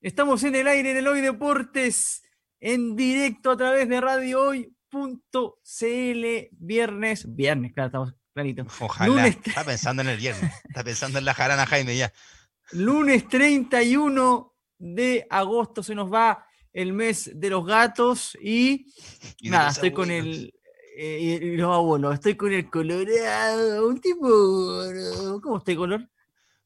Estamos en el aire en el Hoy Deportes, en directo a través de Radio Hoy.cl, viernes, viernes, claro, estamos clarito. Ojalá, está pensando en el viernes, está pensando en la jarana Jaime ya. Lunes 31 de agosto se nos va el mes de los gatos y, nada, estoy con el, eh, los abuelos, estoy con el colorado, un tipo, ¿cómo está el color?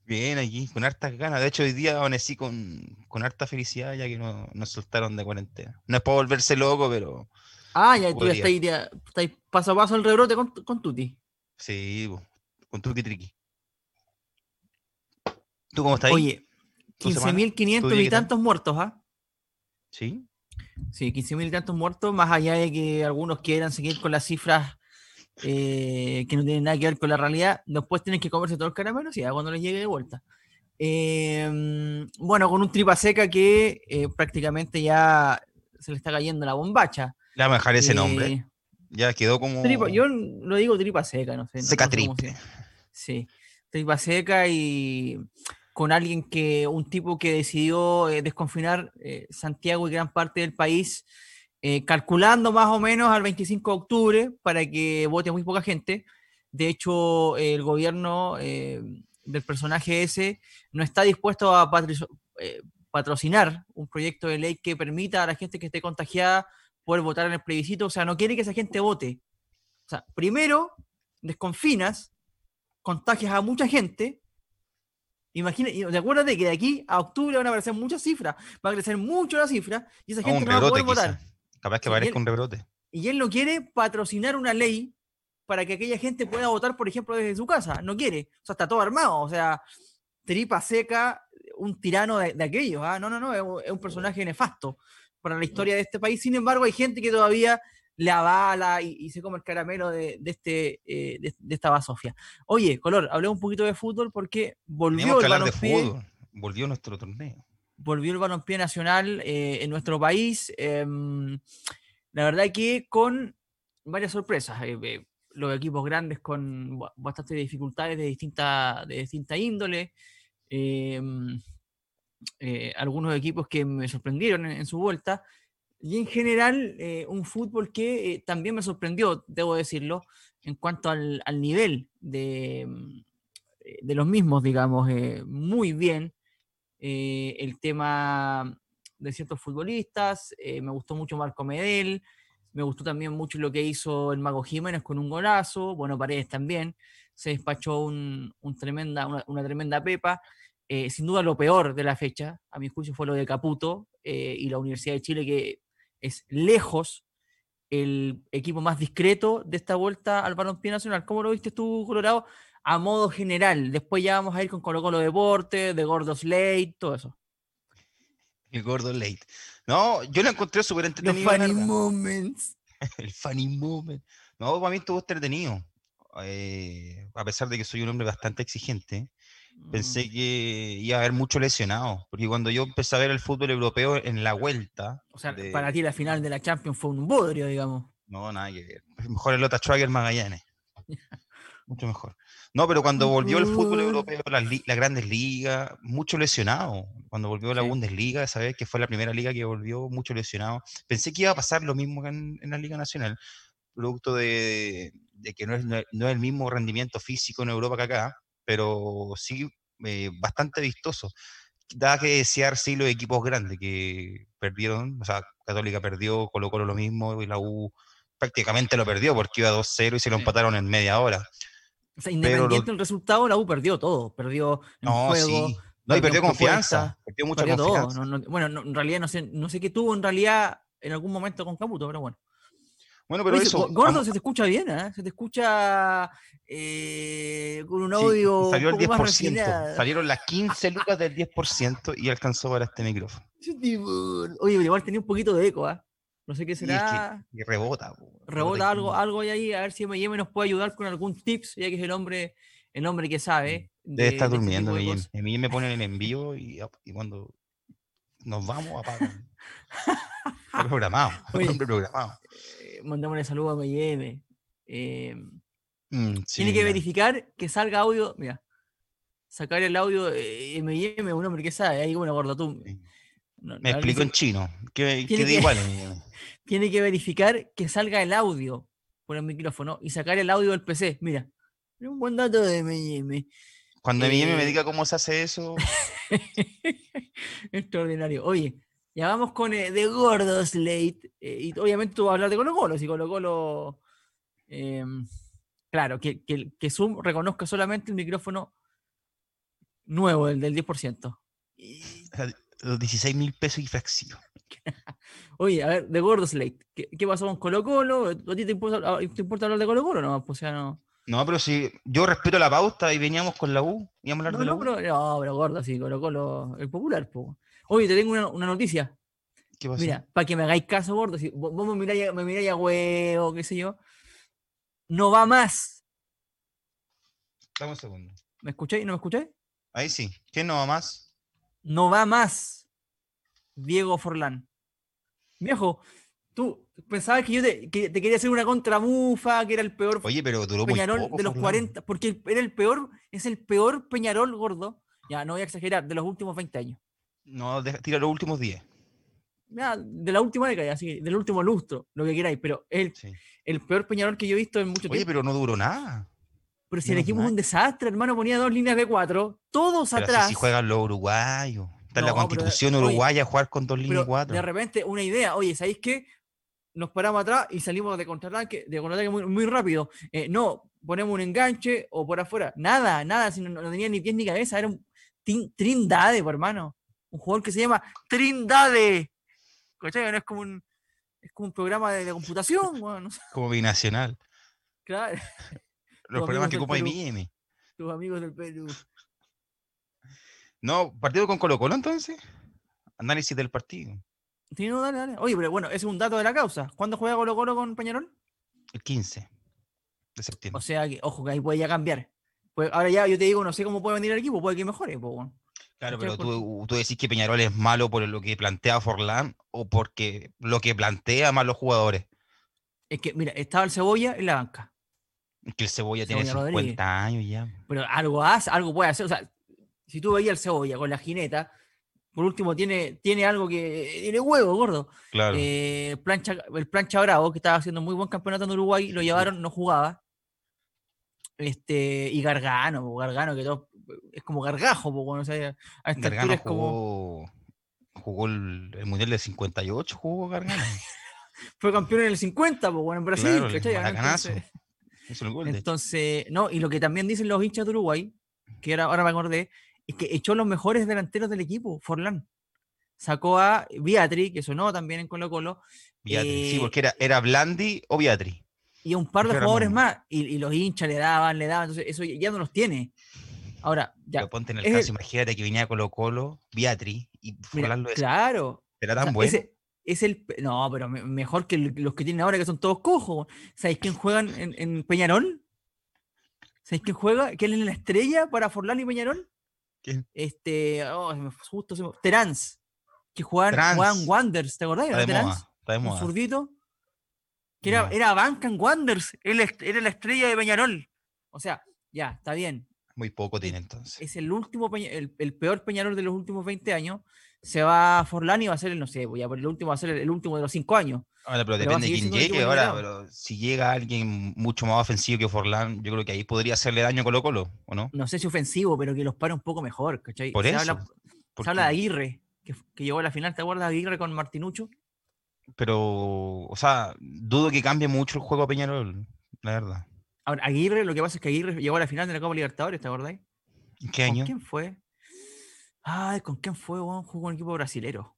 Bien, aquí, con hartas ganas. De hecho, hoy día amanecí con, con harta felicidad ya que nos soltaron de cuarentena. No es para volverse loco, pero. Ah, ya tú ya estáis, paso a paso el rebrote con, con Tuti. Sí, con Tuti Triqui. ¿Tú cómo estás ahí? Oye, 15.500 y tantos muertos, ¿ah? Sí. Sí, 15.000 y tantos muertos, más allá de que algunos quieran seguir con las cifras eh, que no tienen nada que ver con la realidad, después tienen que comerse todos los caramelos y ya cuando les llegue de vuelta. Em, bueno, con un tripa seca que eh, prácticamente ya se le está cayendo la bombacha. Le vamos a dejar ese nombre. Eh, ya quedó como. yo lo digo tripa seca, no sé. Seca no Sí, tripa seca y con alguien que, un tipo que decidió desconfinar Santiago y gran parte del país eh, calculando más o menos al 25 de octubre para que vote muy poca gente. De hecho, el gobierno eh, del personaje ese no está dispuesto a eh, patrocinar un proyecto de ley que permita a la gente que esté contagiada poder votar en el plebiscito. O sea, no quiere que esa gente vote. O sea, primero desconfinas, contagias a mucha gente. Imagina, acuérdate que de aquí a octubre van a aparecer muchas cifras, va a crecer mucho la cifra y esa gente no va a poder votar. Capaz que parezca un rebrote. Y él no quiere patrocinar una ley para que aquella gente pueda votar, por ejemplo, desde su casa. No quiere. O sea, está todo armado. O sea, tripa seca, un tirano de, aquellos. ¿ah? No, no, no, es un personaje nefasto para la historia de este país. Sin embargo, hay gente que todavía le avala y, se come el caramelo de, este, eh, de, esta basofia. Oye, Color, hablé un poquito de fútbol porque volvió el balompié. Volvió nuestro torneo volvió el balompié nacional eh, en nuestro país. Em, la verdad que con varias sorpresas. Eh, eh, los equipos grandes con bastantes dificultades de distinta, de distinta índole. Em, algunos equipos que me sorprendieron en, su vuelta. Y en general, un fútbol que también me sorprendió, debo decirlo, en cuanto al, al nivel de, de, los mismos, digamos, muy bien. Eh, el tema de ciertos futbolistas, eh, me gustó mucho Marco Medel, me gustó también mucho lo que hizo el Mago Jiménez con un golazo, bueno, Paredes también, se despachó un, tremenda, una, tremenda pepa. Eh, sin duda lo peor de la fecha, a mi juicio, fue lo de Caputo y la Universidad de Chile, que es lejos el equipo más discreto de esta vuelta al balompié nacional. ¿Cómo lo viste tú, Colorado? A modo general. Después ya vamos a ir con Colo Colo Deporte, de Gordos Late, todo eso. El Gordo Late. No, yo lo encontré súper entretenido. El funny moments. el funny moment. No, para mí estuvo entretenido. Eh, a pesar de que soy un hombre bastante exigente, pensé mm. que iba a haber mucho lesionado. Porque cuando yo empecé a ver el fútbol europeo en la vuelta. O sea, para ti la final de la Champions fue un bodrio, digamos. No, nada que ver. Mejor el Lota Schwager Magallanes. mucho mejor. No, pero cuando volvió el fútbol europeo, las, grandes ligas, mucho lesionado. Cuando volvió la Bundesliga, sabes que fue la primera liga que volvió mucho lesionado. Pensé que iba a pasar lo mismo en, en la Liga Nacional, producto de, que no es, no es, el mismo rendimiento físico en Europa que acá, pero sí eh, bastante vistoso. Da que desear, sí, los equipos grandes que perdieron, o sea, Católica perdió, colocó lo mismo y la U prácticamente lo perdió porque iba 2-0 y se lo empataron en media hora. O sea, independiente del resultado, la U perdió todo. Perdió el juego. No, y perdió confianza. Perdió mucha confianza. bueno, en realidad no sé, no sé qué tuvo en realidad en algún momento con Caputo, pero bueno. Bueno, pero eso. Gordo se te escucha bien, ¿eh? Se te escucha eh, con un audio. salió el 10%. Salieron las 15 lucas del 10% y alcanzó para este micrófono. Oye, igual tenía un poquito de eco, ¿eh? No sé qué será. Y, rebota. Rebota algo, algo ahí, a ver si M&M nos puede ayudar con algún tips, ya que es el hombre, el hombre que sabe. Debe estar este durmiendo, M&M. me pone el envío y, y cuando nos vamos apagan. programado, programado. Eh, mandémosle saludo a M&M. Eh, mm, tiene que verificar que salga audio, mira, sacar el audio de M&M, un hombre que sabe, ahí bueno, gordo tú. Me explico en chino. Que, que, igual. Tiene que verificar que salga el audio por el micrófono y sacar el audio del PC. Mira, un buen dato de M&M. Cuando M&M me diga cómo se hace eso. Extraordinario. Oye, ya vamos con eh, The Gordos Late. Eh, y obviamente tú vas a hablar de Colo Colo. Si Colo Colo. Em, claro, que, que, Zoom reconozca solamente el micrófono nuevo, el del 10%. Los 16 mil pesos y fracción. Oye, a ver, de Gordos Late. ¿Qué, pasó con Colo Colo? ¿A ti te importa, te importa hablar de Colo Colo? No, pues ya no. No, pero si yo respeto la pauta y veníamos con la U, íbamos a hablar no, de la no, Pero, no, pero gordo, sí, Colo Colo, el popular, po. Oye, te tengo una, noticia. ¿Qué pasa? Mira, para que me hagáis caso, gordo, si vos me miráis, me miráis a huevo, qué sé yo, no va más. Dame un segundo. ¿Me escucháis? ¿No me escucháis? Ahí sí. ¿Quién no va más? No va más. Diego Forlán. Viejo, tú pensabas que yo te, quería hacer una contramufa, que era el peor Oye, pero duró Peñarol de los 40, porque era el peor, es el peor Peñarol gordo, ya no voy a exagerar, de los últimos 20 años. No, tira los últimos 10. Ya, de la última década, así, del último lustro, lo que queráis, pero es el, peor Peñarol que yo he visto en mucho tiempo. Oye, pero no duró nada. Pero si el equipo es un desastre, hermano, ponía dos líneas de cuatro, todos atrás. Si juegan los uruguayos. Está en la constitución uruguaya jugar con dos líneas cuatro. De repente, una idea, oye, ¿sabéis qué? Nos paramos atrás y salimos de contraataque, de contraataque muy, muy rápido. Eh, no, ponemos un enganche o por afuera. Nada, nada, no, no tenía ni pies ni cabeza. Era un Trindade, hermano. Un jugador que se llama Trindade. ¿Cachai? No es como un, es como un programa de, computación. Como binacional. Claro. Los problemas que ocupa IBM. Tus amigos del Perú. No, partido con Colo Colo entonces. Análisis del partido. Sí, no, dale, dale. Oye, pero bueno, ese es un dato de la causa. ¿Cuándo juega Colo Colo con Peñarol? El 15 de septiembre. O sea, que, ojo, que ahí puede ya cambiar. Pues ahora ya yo te digo, no sé cómo puede venir el equipo, puede que mejore. Pues, Claro, pero tú, tú, decís que Peñarol es malo por lo que plantea Forlán o porque lo que plantea más los jugadores. Es que, mira, estaba el Cebolla en la banca. Es que el Cebolla, tiene 50 años ya. Pero algo hace, algo puede hacer. O sea, si tú veías el cebolla con la jineta, por último tiene, tiene algo que. Tiene huevo, gordo. Claro. Eh, plancha, el plancha Bravo, que estaba haciendo muy buen campeonato en Uruguay, lo llevaron, no jugaba. Este, y Gargano, Gargano, que todo, es como gargajo, bueno, o sea, a esta Gargano jugó, jugó el, Mundial del 58, jugó Gargano. Fue campeón en el 50, pues bueno, en Brasil, Entonces, entonces, no, y lo que también dicen los hinchas de Uruguay, que ahora, ahora me acordé, es que echó los mejores delanteros del equipo, Forlán. Sacó a Beatriz, que sonó también en Colo Colo. Beatriz, sí, porque era, era Blandi o Beatriz. Y un par de jugadores más, y, los hinchas le daban, le daban, entonces eso ya no los tiene. Ahora, ya. Pero ponte en el caso, imagínate que venía Colo Colo, Beatriz, y Forlán lo Claro. Era tan bueno. es el, no, pero mejor que los que tienen ahora, que son todos cojos. ¿Sabéis quién juegan en, en Peñarol? ¿Sabéis quién juega? ¿Quién es la estrella para Forlán y Peñarol? Este, oh, justo se me, Terans, que jugaban, Juan Wanders, ¿te acordás? Está de Terans, está de Un zurdito. Que era, era Bancan Wanders, él era la estrella de Peñarol. O sea, ya, está bien. Muy poco tiene entonces. Es el último, el, el, peor Peñarol de los últimos 20 años. Se va Forlán y va a ser el, no sé, voy a el último va a ser el, último de los 5 años. Ahora, pero, depende de quién llegue. Ahora, pero si llega alguien mucho más ofensivo que Forlán, yo creo que ahí podría hacerle daño a Colo Colo, ¿o no? No sé si ofensivo, pero que los pare un poco mejor, ¿cachai? Por se eso. Habla, se habla de Aguirre, que, que, llegó a la final, ¿te acuerdas de Aguirre con Martinucho? Pero, o sea, dudo que cambie mucho el juego a Peñarol, la verdad. Ahora, Aguirre, lo que pasa es que Aguirre llegó a la final de la Copa Libertadores, ¿te acordáis? ¿Qué año? ¿Con quién fue? Ay, ¿con quién fue? Jugó con un equipo brasilero.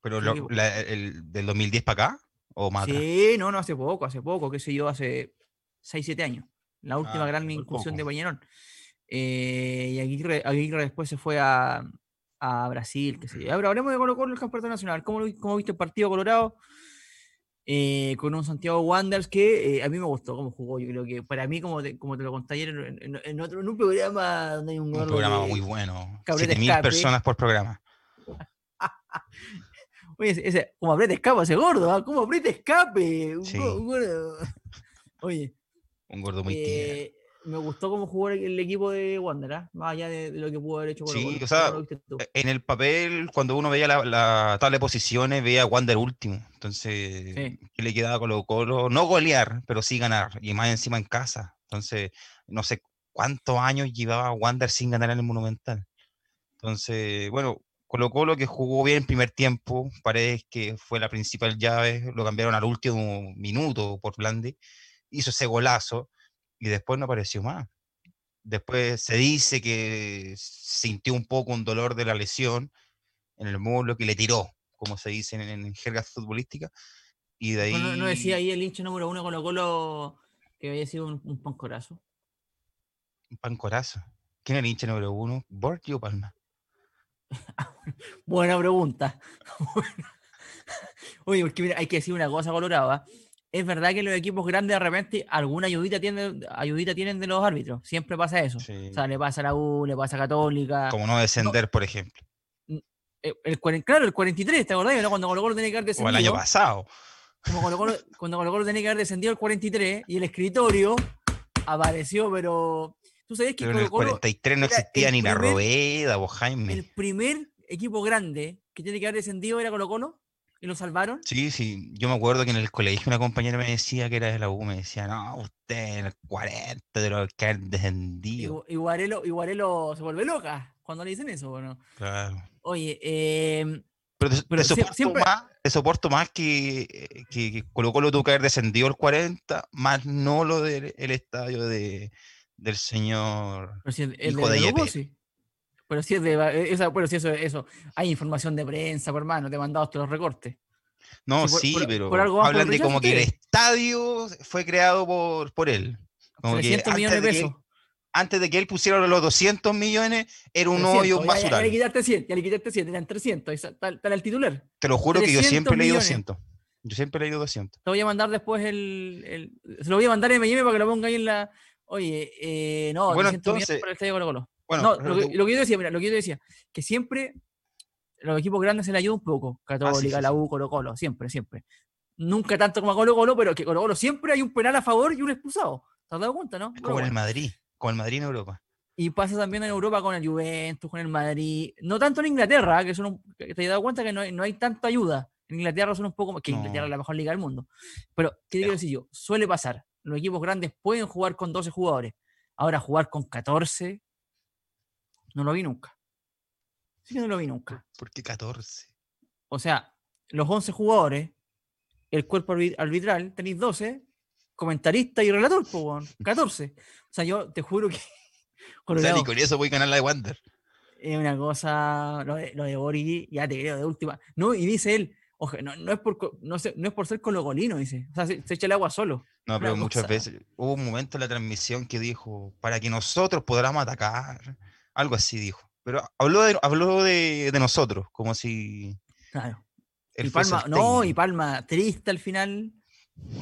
¿Pero el, del 2010 para acá? ¿O más Sí, no, no, hace poco, hace poco, qué sé yo, hace 6, 7 años. La última ah, gran incursión de Peñarol. Eh, y Aguirre, Aguirre, después se fue a, a Brasil, qué sé yo. Ahora hablemos de Colo Colo el campeonato nacional. ¿Cómo, cómo viste el partido Colorado? Eh, con un Santiago Wanderers que eh, a mí me gustó cómo jugó. Yo creo que para mí, como te, como te lo conté ayer en, otro, en un programa donde hay un, un programa muy bueno. 7000 personas por programa. Oye, ese, como aprieta escape ese gordo, ¿ah? ¿Cómo aprieta escape? Un, gordo. Oye. Un gordo muy eh, me gustó cómo jugó el equipo de Wander, ¿ah? más allá de, lo que pudo haber hecho Colo Sí, o sea, en el papel, cuando uno veía la, tabla de posiciones, veía a Wander último. Entonces, ¿qué le quedaba a Colo Colo? No golear, pero sí ganar, y más encima en casa. Entonces, no sé cuántos años llevaba Wander sin ganar en el Monumental. Entonces, bueno, Colo Colo que jugó bien el primer tiempo, parece que fue la principal llave, lo cambiaron al último minuto por Blandi, hizo ese golazo y después no apareció más. Después se dice que sintió un poco un dolor de la lesión en el muslo que le tiró, como se dice en, jergas futbolísticas. Y de ahí... ¿No, decía ahí el hincha número uno Colo Colo que había sido un, un pancorazo? Un pancorazo. ¿Quién es el hincha número uno? ¿Borgi o Palma? Buena pregunta. Oye, porque hay que decir una cosa colorada. Es verdad que los equipos grandes de repente alguna ayudita tienen, ayudita tienen de los árbitros. Siempre pasa eso. O sea, le pasa a la U, le pasa a Católica. Como no descender, por ejemplo. Eh, el, claro, el 43, ¿te acordás? Cuando Colo Colo tenía que haber descendido. O el año pasado. Como cuando Colo Colo tenía que haber descendido el 43 y el escritorio apareció, pero Tú sabes que en el 43 no existía ni la Roeda o Jaime. El primer equipo grande que tiene que haber descendido era Colo Colo y lo salvaron. Sí, sí. Yo me acuerdo que en el colegio una compañera me decía que era de la U, me decía, no, usted en el 40 de lo que ha descendido. Y, Guarelo, se vuelve loca cuando le dicen eso, bueno. Claro. Oye, eh, pero, te, soporto más, soporto más que, que, Colo Colo tuvo que haber descendido el 40, más no lo del estadio de, del señor hijo de, de Pero si es de e, esa, bueno, si eso, eso, hay información de prensa, por hermano, te mandado todos los recortes. No, sí, pero hablan de como que el estadio fue creado por, por él. Como 300 millones de pesos. antes de que él pusiera los 200 millones, era un hoyo, un basural. Ya, le quitaste 100, ya le quitaste 100, eran 300, está, está el titular. Te lo juro que yo siempre he leído 200. Yo siempre he leído 200. Te voy a mandar después el, el, Se lo voy a mandar en M&M para que lo ponga ahí en la, Oye, eh, no, bueno, entonces, para el estadio Colo Colo. Bueno, lo, que, yo decía, mira, lo que yo decía, que siempre los equipos grandes se le ayuda un poco. Ah, Católica, la U, Colo Colo, siempre, siempre. Nunca tanto como a Colo Colo, pero que Colo Colo siempre hay un penal a favor y un expulsado. ¿Te has dado cuenta, no? Como en el Madrid, como el Madrid en Europa. Y pasa también en Europa con el Juventus, con el Madrid. No tanto en Inglaterra, que, son te has dado cuenta que no hay, no hay tanta ayuda. En Inglaterra son un poco más. Que Inglaterra es la mejor liga del mundo. Pero, ¿qué quiero decir yo? Suele pasar los equipos grandes pueden jugar con 12 jugadores. Ahora jugar con 14, no lo vi nunca. Sí que no lo vi nunca. ¿Por qué 14? O sea, los 11 jugadores, el cuerpo arbitral, tenéis 12, comentarista y relator, 14. O sea, yo te juro que... o sea, ni con eso voy a ganar la de Wander. Es una cosa, lo de, lo de ya te creo, de última. No, y dice él, Oje, no, no, es por, no, no, es por ser cologolino, dice. O sea, se, echa el agua solo. No, pero muchas veces hubo un momento en la transmisión que dijo, para que nosotros podamos atacar. Algo así dijo. Pero habló de, habló de, de nosotros, como si. Claro. Y Palma, no, y Palma triste al final.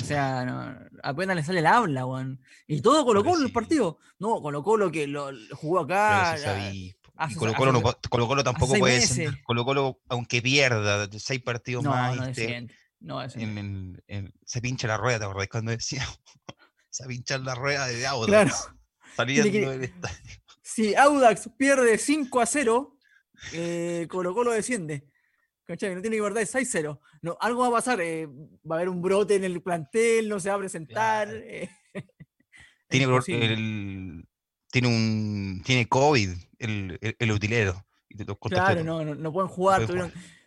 O sea, no, apenas le sale el habla, weón. Y todo colocó en el partido. No, colocó lo que lo, jugó acá. Y Colo Colo, no, Colo, Colo tampoco puede ser. Colo Colo, aunque pierda seis partidos más, no, se pincha la rueda, ¿te acordás cuando decía? se pincha la rueda de Audax. Claro. Saliendo del estadio. Si Audax pierde 5 a 0, eh, Colo Colo desciende. ¿Cachai? No tiene que perder 6-0. No, algo va a pasar. Eh, va a haber un brote en el plantel, no se va a presentar. Eh. tiene, el, tiene un tiene COVID el, el, utilero. claro, no, no, pueden jugar,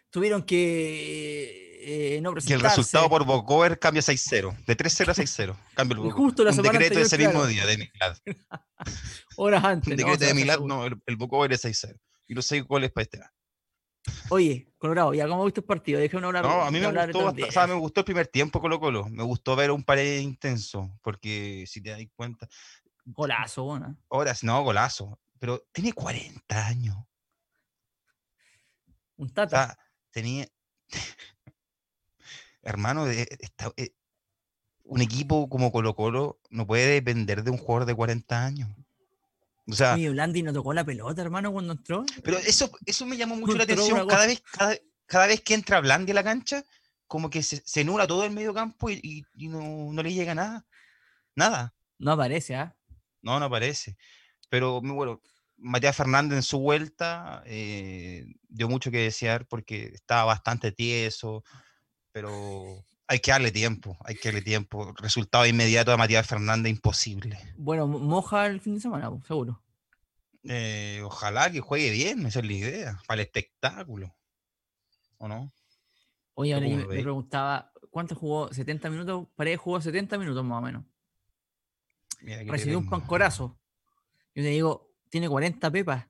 tuvieron, que eh, no presentarse. Y el resultado por Bocover cambia 6-0, de 3-0 a 6-0. Cambia el Justo la un decreto ese mismo día de Milad. Horas antes. Un decreto de Milad, no, el, el Bocover es 6-0. Y los 6 goles para este año. Oye, Colorado, ya cómo viste el partido, déjame hablar. No, a mí me gustó, o sea, me gustó el primer tiempo Colo Colo, me gustó ver un pared intenso, porque si te das cuenta, Golazo, bueno. Horas, no, golazo. Pero tiene 40 años. Un tata. O sea, tenía. Hermano, eh, eh, un equipo como Colo Colo no puede depender de un jugador de 40 años. O sea. Y Blandi no tocó la pelota, hermano, cuando entró. Pero eso, eso me llamó mucho la atención. Cada vez, cada, vez que entra Blandi a la cancha, como que se, se nula todo el medio campo y, no, no, le llega nada. Nada. No aparece, ¿ah? No, no aparece. Pero bueno, Matías Fernández en su vuelta eh, dio mucho que desear porque estaba bastante tieso, pero hay que darle tiempo, hay que darle tiempo. Resultado inmediato de Matías Fernández imposible. Bueno, moja el fin de semana, seguro. Eh, ojalá que juegue bien, esa es la idea, para el espectáculo. ¿O no? Oye, ahora yo me, preguntaba, ¿cuánto jugó? ¿70 minutos? Paredes jugó 70 minutos más o menos. Recibió un pancorazo. Yo te digo, tiene 40 pepas.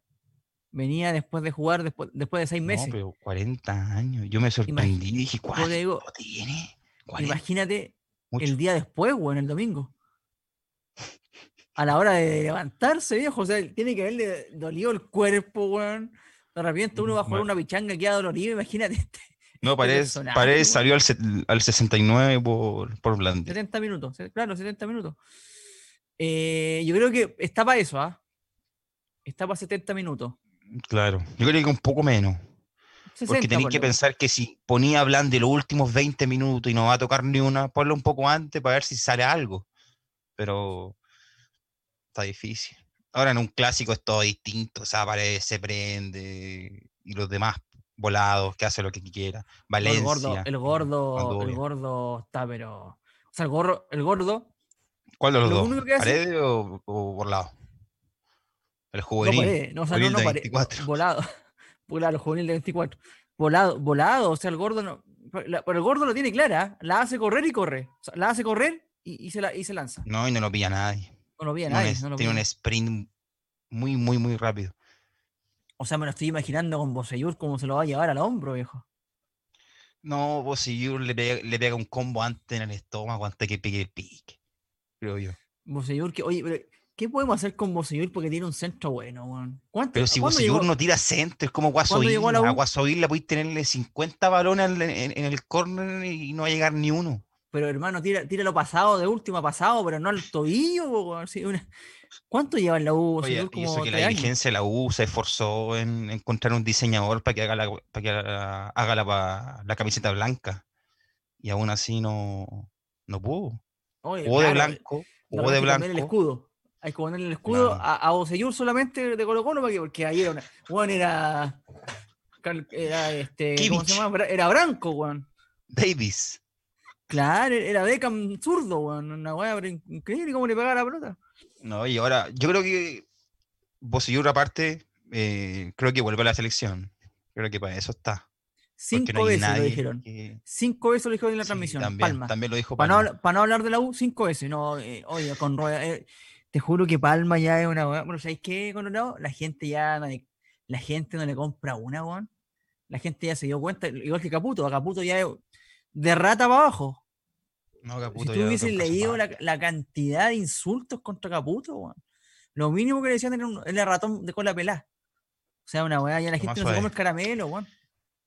Venía después de jugar, después, después de seis meses. No, pero 40 años. Yo me sorprendí y dije, ¿cuánto tiene? Imagínate el día después, o en el domingo. A la hora de levantarse, viejo. O sea, tiene que haberle dolido el cuerpo, weón. De repente uno va a jugar una pichanga que ha dolorido, imagínate. Este, no, este Paredes, salió al, al, 69 por, por Blandi. 70 minutos, claro, 70 minutos. Eh, yo creo que está para eso, ¿ah? Está para 70 minutos. Claro, yo creo que un poco menos. porque tenéis que pensar que si ponía a Blandi los últimos 20 minutos y no va a tocar ni una, ponlo un poco antes para ver si sale algo. Pero está difícil. Ahora en un clásico es todo distinto, o sea, aparece, se prende y los demás volados, que hace lo que quiera. Valencia. El gordo, el gordo, el gordo está, pero. O sea, el, gordo, el gordo. ¿Cuál de los dos? ¿Paredes o, o Volado? El juvenil. No, no, no, no Volado. Volado, el juvenil de 24. Volado, volado, o sea, el gordo no. Pero el gordo lo tiene clara, la hace correr y corre. la hace correr y, se la, y se lanza. No, y no lo pilla nadie. No lo pilla nadie. tiene un sprint muy, muy, muy rápido. O sea, me lo estoy imaginando con Boseyur cómo se lo va a llevar al hombro, viejo. No, Boseyur le pega, le pega un combo antes en el estómago antes que pegue el pique, creo yo. Boseyur, que, oye, ¿qué podemos hacer con Boseyur porque tiene un centro bueno, weón? Pero si Boseyur no tira centro, es como Guasoil. A Guasoil le podéis tenerle 50 balones en, el córner y no va a llegar ni uno. Pero hermano, tira, tira lo pasado de última pasado, pero no al tobillo, weón. una... ¿Cuánto lleva en la U? Oye, y eso que la dirigencia de la U se esforzó en encontrar un diseñador para que haga la, para que haga la, camiseta blanca. Y aún así no, no pudo. o de blanco, o de blanco. El escudo. Hay que ponerle el escudo a, a solamente de Colo Colo porque ahí era Juan era. Era este. ¿Cómo se llama? Era Branco, Juan. Davis. Claro, era Beckham zurdo, weón. Una weá increíble cómo le pegaba la pelota. No, y ahora, yo creo que Bosillur aparte, eh, creo que vuelve a la selección. Creo que para eso está. Cinco veces lo dijeron. Cinco veces lo dijeron en la transmisión. También, también lo dijo Palma. Para no, hablar de la U, cinco veces. No, eh, oye, con eh, te juro que Palma ya es una. Bueno, ¿sabéis qué, Colorado? La gente ya no le, la gente no le compra una, weón. La gente ya se dio cuenta, igual que Caputo. A Caputo ya es de rata para abajo. No, Caputo si tú hubieses leído la, cantidad de insultos contra Caputo, lo mínimo que le decían era, un, ratón de cola pelada. O sea, una weá, ya la gente no se come el caramelo, weón.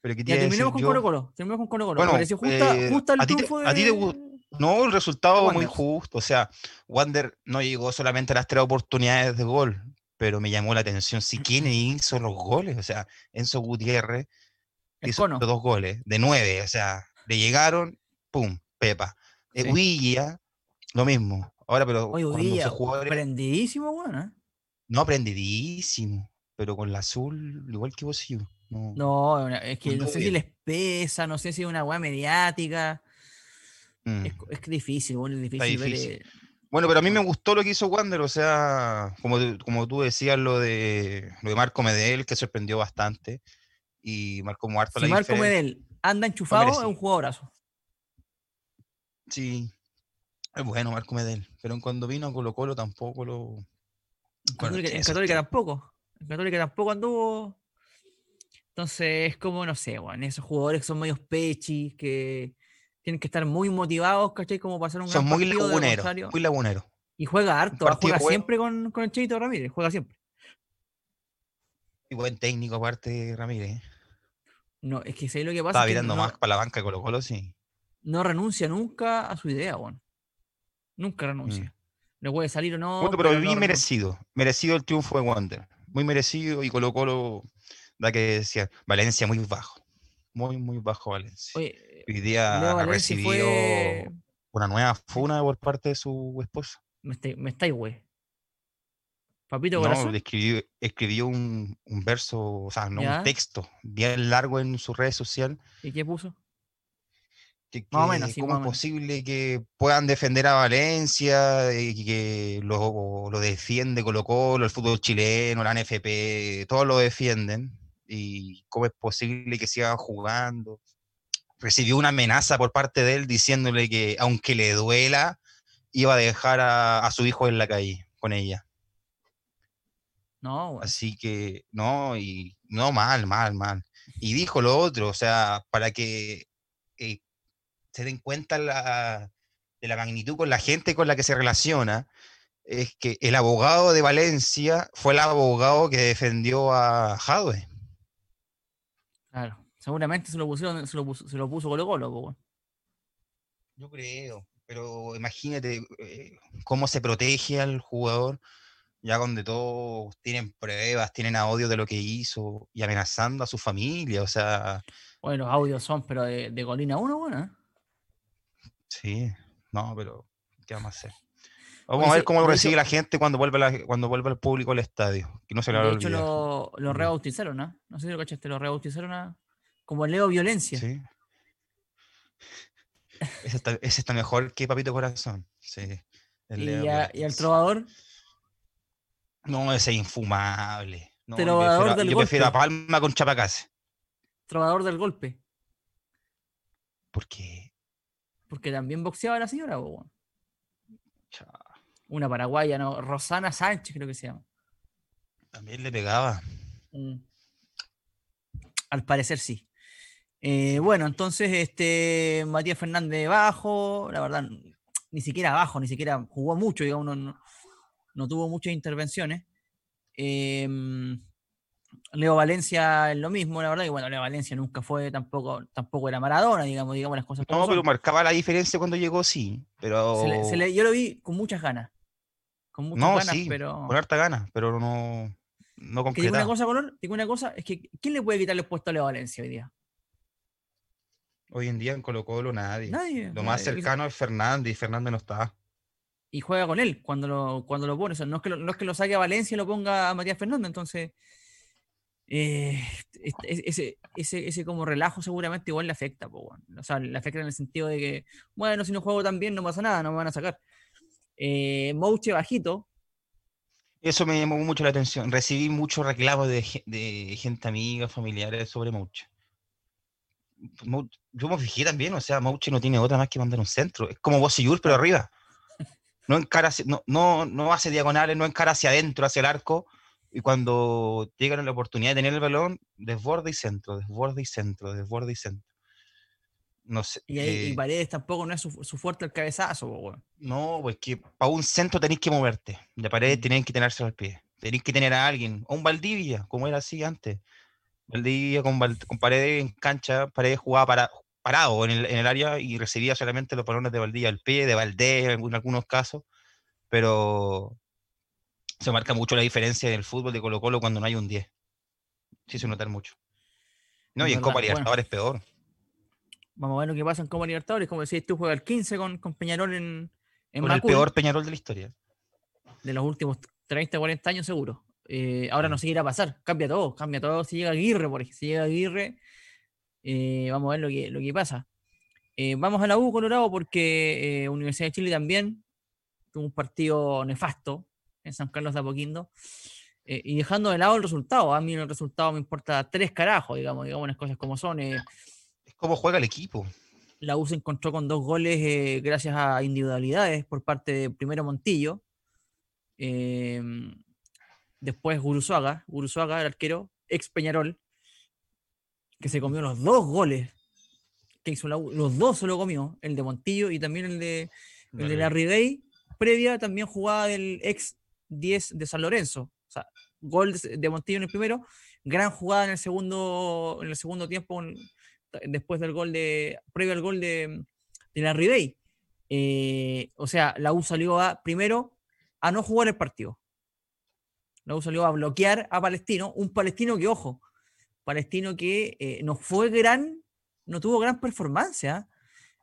Pero ya terminemos con Colo Colo. Terminemos con Colo Colo. Bueno, pareció justa, eh, justa el a ti, a ti te No, el resultado muy justo. O sea, Wander no llegó solamente a las tres oportunidades de gol, pero me llamó la atención. Si quién hizo los goles, o sea, Enzo Gutiérrez hizo dos goles de nueve, o sea, le llegaron, pum, Pepa. Eh, lo mismo. Ahora, pero Oye, prendidísimo, bueno, ¿eh? No, prendidísimo, pero con la azul, igual que vos y yo. No, es que no sé si les pesa, no sé si es una weá mediática. Mm. Es, difícil, bueno, es difícil. Bueno, pero a mí me gustó lo que hizo Wander, o sea, como, como tú decías, lo de, lo de Marco Medel, que sorprendió bastante. Y Marco Muerto si Marco Medel anda enchufado, es un jugadorazo. Sí, es bueno Marco Medel, pero cuando vino a Colo Colo tampoco lo... en Católica tampoco, en Católica tampoco anduvo... Entonces es como, no sé, bueno, esos jugadores que son medios pechis, que tienen que estar muy motivados, ¿cachai? Como pasar un Son muy laguneros, muy laguneros. Y juega harto, juega siempre con, con el Cheito Ramírez, juega siempre. Y buen técnico aparte Ramírez. No, es que sé lo que pasa. Estaba mirando más para la banca de Colo Colo, sí no renuncia nunca a su idea, bueno. Nunca renuncia. Mm. Le puede salir o no. Bueno, pero, bien merecido. Merecido el triunfo de Wander. Muy merecido y Colo Colo, da que decía, Valencia muy bajo. Muy, muy bajo Valencia. Hoy día ha recibido una nueva funa por parte de su esposa. Me estáis, me güey. Papito No, Corazón. escribió, escribió un, un verso, o sea, no Ya. un texto bien largo en sus redes sociales. ¿Y qué puso? Que, Más o menos, que sí, cómo es menos. posible que puedan defender a Valencia y que lo, lo defiende Colo Colo, el fútbol chileno, la NFP, todos lo defienden. Y cómo es posible que sigan jugando. Recibió una amenaza por parte de él diciéndole que aunque le duela, iba a dejar a, a su hijo en la calle con ella. No, bueno. Así que, no, y no, mal, mal, mal. Y dijo lo otro, o sea, para que eh, se den cuenta la- de la magnitud con la gente con la que se relaciona, es que el abogado de Valencia fue el abogado que defendió a Jadwe. Claro. Seguramente se lo pusieron, se lo puso, se lo puso Colo Colo, po. Yo creo, pero imagínate eh, cómo se protege al jugador, ya donde todos tienen pruebas, tienen audio de lo que hizo y amenazando a su familia, o sea, Bueno, los audios son, pero de, de Colina 1, bueno. ¿eh? Sí, no, pero ¿qué vamos a hacer? Vamos Oye, a ver cómo lo recibe hecho- la gente cuando vuelve, la- cuando vuelve el público al estadio. Que no se le va a De hecho, lo, lo Mm. rebautizaron, ¿no? No sé si lo cachaste, lo rebautizaron a, como Leo Violencia. Sí. Ese está, ese está mejor que Papito Corazón. Sí. el Y, a- y al trovador, No, ese es infumable. No, yo Trovador prefiero, del yo prefiero a. Palma con Chapacase. trovador del golpe. Porque Porque también boxeaba la señora, cha, Una paraguaya, ¿no? Rosana Sánchez, creo que se llama. también le pegaba. Mm. Al parecer sí. Eh, bueno, entonces este Matías Fernández bajo, la verdad, ni siquiera bajo, ni siquiera jugó mucho, digamos, no, no- no tuvo muchas intervenciones. Em, Leo Valencia es lo mismo, la verdad, y bueno, Leo Valencia nunca fue tampoco, tampoco era Maradona, digamos, digamos las cosas No, pero marcaba la diferencia cuando llegó, sí. Pero. Se le- se le- yo lo vi con muchas ganas. Con muchas no, ganas, sí, pero. con harta ganas, pero no. No Que digo una concretaba. cosa, Color, digo una cosa, es que ¿quién le puede quitarle el puesto a Leo Valencia hoy día? Hoy en día en Colo Colo nadie. Nadie. Lo más nadie. cercano es Fernández y Fernández no está. y juega con él cuando lo, cuando lo pone. O sea, no, es que lo, no es que lo saque a Valencia y lo ponga a Matías Fernández. Entonces, eh, es- es- ese, ese, ese como relajo seguramente igual le afecta. po. O sea, le afecta en el sentido de que, bueno, si no juego tan bien no pasa nada, no me van a sacar. Eh, Mouche bajito, Eso me llamó mucho la atención. Recibí muchos reclamos de, de gente amiga, familiares sobre Mouche. Mou- Yo me fijé también, o sea, Mouche no tiene otra más que mandar un centro. Es como Bocillur, pero arriba. No, encara hacia- no, no, no hace diagonales, no encara hacia adentro, hacia el arco. Y cuando llegan la oportunidad de tener el balón, desborde y centro, desborde y centro, desborde y centro. No sé. y, ahí, y eh, Paredes tampoco no es su, su fuerte el cabezazo. weón. No, pues que para un centro tenéis que moverte. De pared Mm. tenéis que tenerse al pie. Tenéis que tener a alguien. O un Valdivia, como era así antes. Valdivia con, con paredes en cancha, paredes jugaba para, parado en el, en el área y recibía solamente los balones de Valdivia al pie, de Valdés en, algún- algunos casos. Pero se marca mucho la diferencia en el fútbol de Colo Colo cuando no hay un 10. Sí se notar mucho. No, Es y en Copa bueno. Libertadores peor. Vamos a ver lo que pasa en Copa Libertadores. Como decías tú, juega el 15 con, con Peñarol en, en Con el peor Peñarol de la historia. de los últimos 30, 40 años seguro. Eh, ahora no sé qué irá a pasar, cambia todo, cambia todo si llega Aguirre, por ejemplo, si llega Aguirre, eh, vamos a ver lo que, lo que pasa. Eh, vamos a la U Colorado porque eh, Universidad de Chile también tuvo un partido nefasto en San Carlos de Apoquindo. eh, y dejando de lado el resultado, a mí el resultado me importa tres carajos, digamos, digamos las cosas como son. eh, Es como juega el equipo. la U se encontró con dos goles gracias a individualidades por parte de primero Montillo, eh, después Guruzuaga, Guruzuaga, el arquero, ex Peñarol, que se comió los dos goles que hizo la U, los dos se lo comió, el de Montillo y también el de, el de la Ribey, previa también jugada del ex 10 de San Lorenzo. O sea, gol de Montillo en el primero, gran jugada en el segundo, en el segundo tiempo, después del gol de, previo al gol de, de la Ribey. Eh, o sea, la U salió a, primero, a no jugar el partido. La U salió a bloquear a Palestino, un palestino que, ojo, palestino que eh, no fue gran, no tuvo gran performance. ¿ah?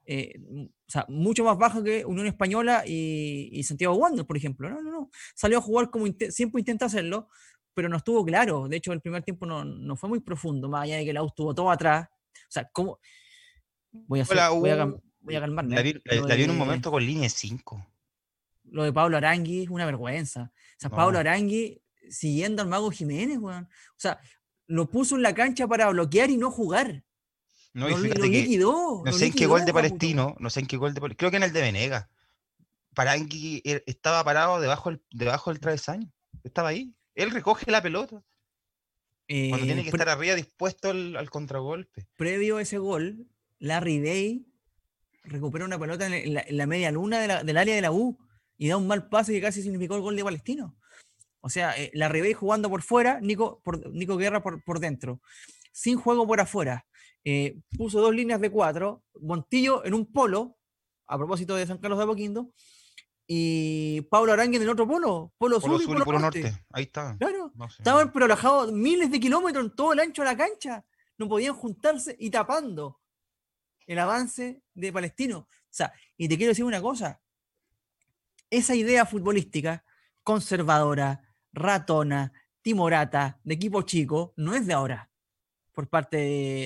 eh, o sea, mucho más baja que Unión Española y, Santiago Wander, por ejemplo. No, no, no. Salió a jugar como siempre intenta hacerlo, pero no estuvo claro. De hecho, el primer tiempo no, no fue muy profundo, más allá de que la U estuvo todo atrás. O sea, ¿cómo? Voy a, hacer, voy a, voy a calmarme. La vi, en un momento con línea 5. Lo de Pablo Arangui es una vergüenza. O sea, Pablo Arangui siguiendo al Mago Jiménez, weón. O sea, lo puso en la cancha para bloquear y no jugar. No, y fíjate que no sé en qué gol de Palestino, no sé en qué gol de Palestino, creo que en el de Venega. Parangui er, estaba parado debajo del, debajo del travesaño. Estaba ahí. Él recoge la pelota. cuando tiene que eh, estar arriba dispuesto al, contragolpe. Previo a ese gol, Larry Day recupera una pelota en la, media luna del área de la U y da un mal pase que casi significó el gol de Palestino. O sea, eh, Larry Day jugando por fuera, Nico, por, Nico Guerra por, por dentro. Sin juego por afuera. Eh, puso dos líneas de cuatro, Montillo en un polo, a propósito de San Carlos de Apoquindo, y Pablo Arangui en el otro polo, polo, sur, y polo, norte. Ahí está. Claro, estaban pero miles de kilómetros en todo el ancho de la cancha, no podían juntarse y tapando el avance de Palestino. O sea, y te quiero decir una cosa, esa idea futbolística conservadora, ratona, timorata, de equipo chico, no es de ahora por parte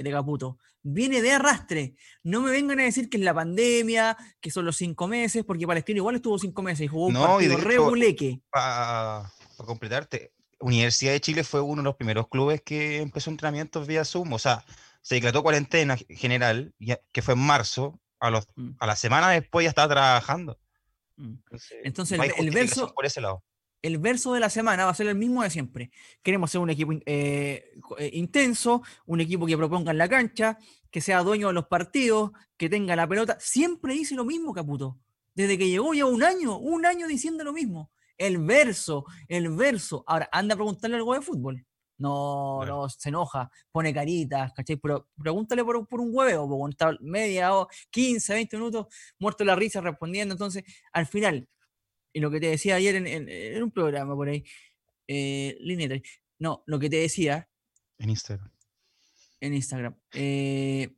de, Caputo. Viene de arrastre. No me vengan a decir que es la pandemia, que son los cinco meses, porque Palestino igual estuvo cinco meses y jugó un partido reguleque. Para completarte, Universidad de Chile fue uno de los primeros clubes que empezó entrenamientos vía Zoom. O sea, se declaró cuarentena general, que fue en marzo. A, los, mm. a la semana después ya estaba trabajando. Mm. Entonces, el, verso. Por ese lado el verso de la semana va a ser el mismo de siempre. Queremos ser un equipo eh, eh, intenso, un equipo que proponga en la cancha, que sea dueño de los partidos, que tenga la pelota. Siempre dice lo mismo, Caputo. Desde que llegó ya un año, un año diciendo lo mismo. El verso, el verso. Ahora, anda a preguntarle algo de fútbol. No, no, se enoja, pone caritas, ¿cachai? Pero pregúntale por, por un huevo, porque está media o 15, 20 minutos muerto la risa respondiendo. Entonces, al final, y lo que te decía ayer en, un programa por ahí, eh, no, lo que te decía. En Instagram. En Instagram. Eh,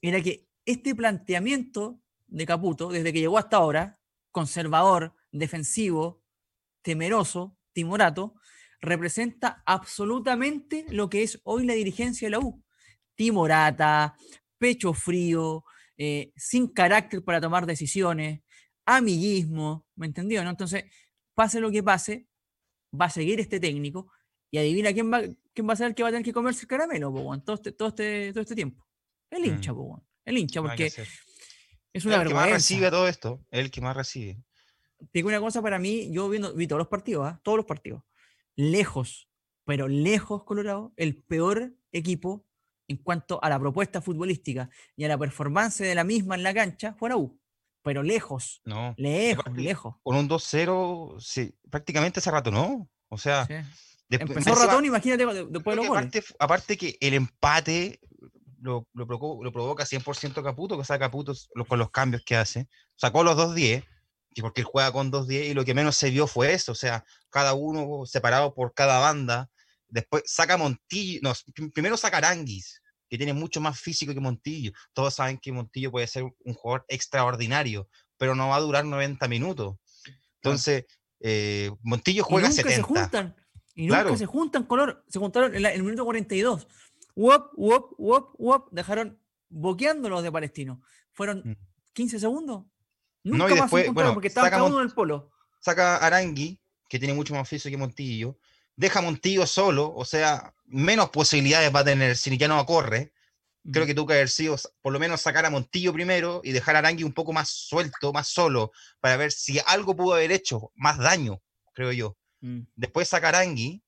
era que este planteamiento de Caputo, desde que llegó hasta ahora, conservador, defensivo, temeroso, timorato, representa absolutamente lo que es hoy la dirigencia de la U. Timorata, pecho frío, eh, sin carácter para tomar decisiones, amiguismo, ¿me entendió? ¿no? Entonces, pase lo que pase, va a seguir este técnico y adivina quién va, quién va a ser el que va a tener que comerse el caramelo, todo, este, todo, este, todo este tiempo. El hincha, mm. el hincha, porque es una el que más recibe todo esto, el que más recibe. Digo una cosa para mí, yo viendo, vi todos los partidos, ¿ah? todos los partidos, lejos, pero lejos Colorado, el peor equipo en cuanto a la propuesta futbolística y a la performance de la misma en la cancha fue la U pero lejos. No. Lejos, lejos. Con un 2-0, sí, prácticamente hace rato, ¿no? O sea. Empezó ratón, imagínate después de los aparte, aparte, que el empate lo, lo, provoca 100% Caputo, que saca Caputo con los cambios que hace. Sacó los 2-10, porque él juega con 2-10 y lo que menos se vio fue eso, o sea, cada uno separado por cada banda. Después saca Montillo, no, primero saca Aranguis, que tiene mucho más físico que Montillo. Todos saben que Montillo puede ser un jugador extraordinario, pero no va a durar 90 minutos. Entonces, eh, Montillo juega y nunca 70. Se juntan, y nunca se juntan, color. Se juntaron en, el minuto 42. Wop, wop, wop, wop. Dejaron boqueando los de Palestino. Fueron 15 mm. segundos. Nunca no, y después, se bueno, porque estaba cada uno en el polo. Saca Arangui, que tiene mucho más físico que Montillo. Deja Montillo solo, o sea, menos posibilidades va a tener si ya no corre. Creo que tuvo que haber sido por lo menos sacar a Montillo primero y dejar a Arangui un poco más suelto, más solo, para ver si algo pudo haber hecho más daño, creo yo. Mm. Después saca a Arangui,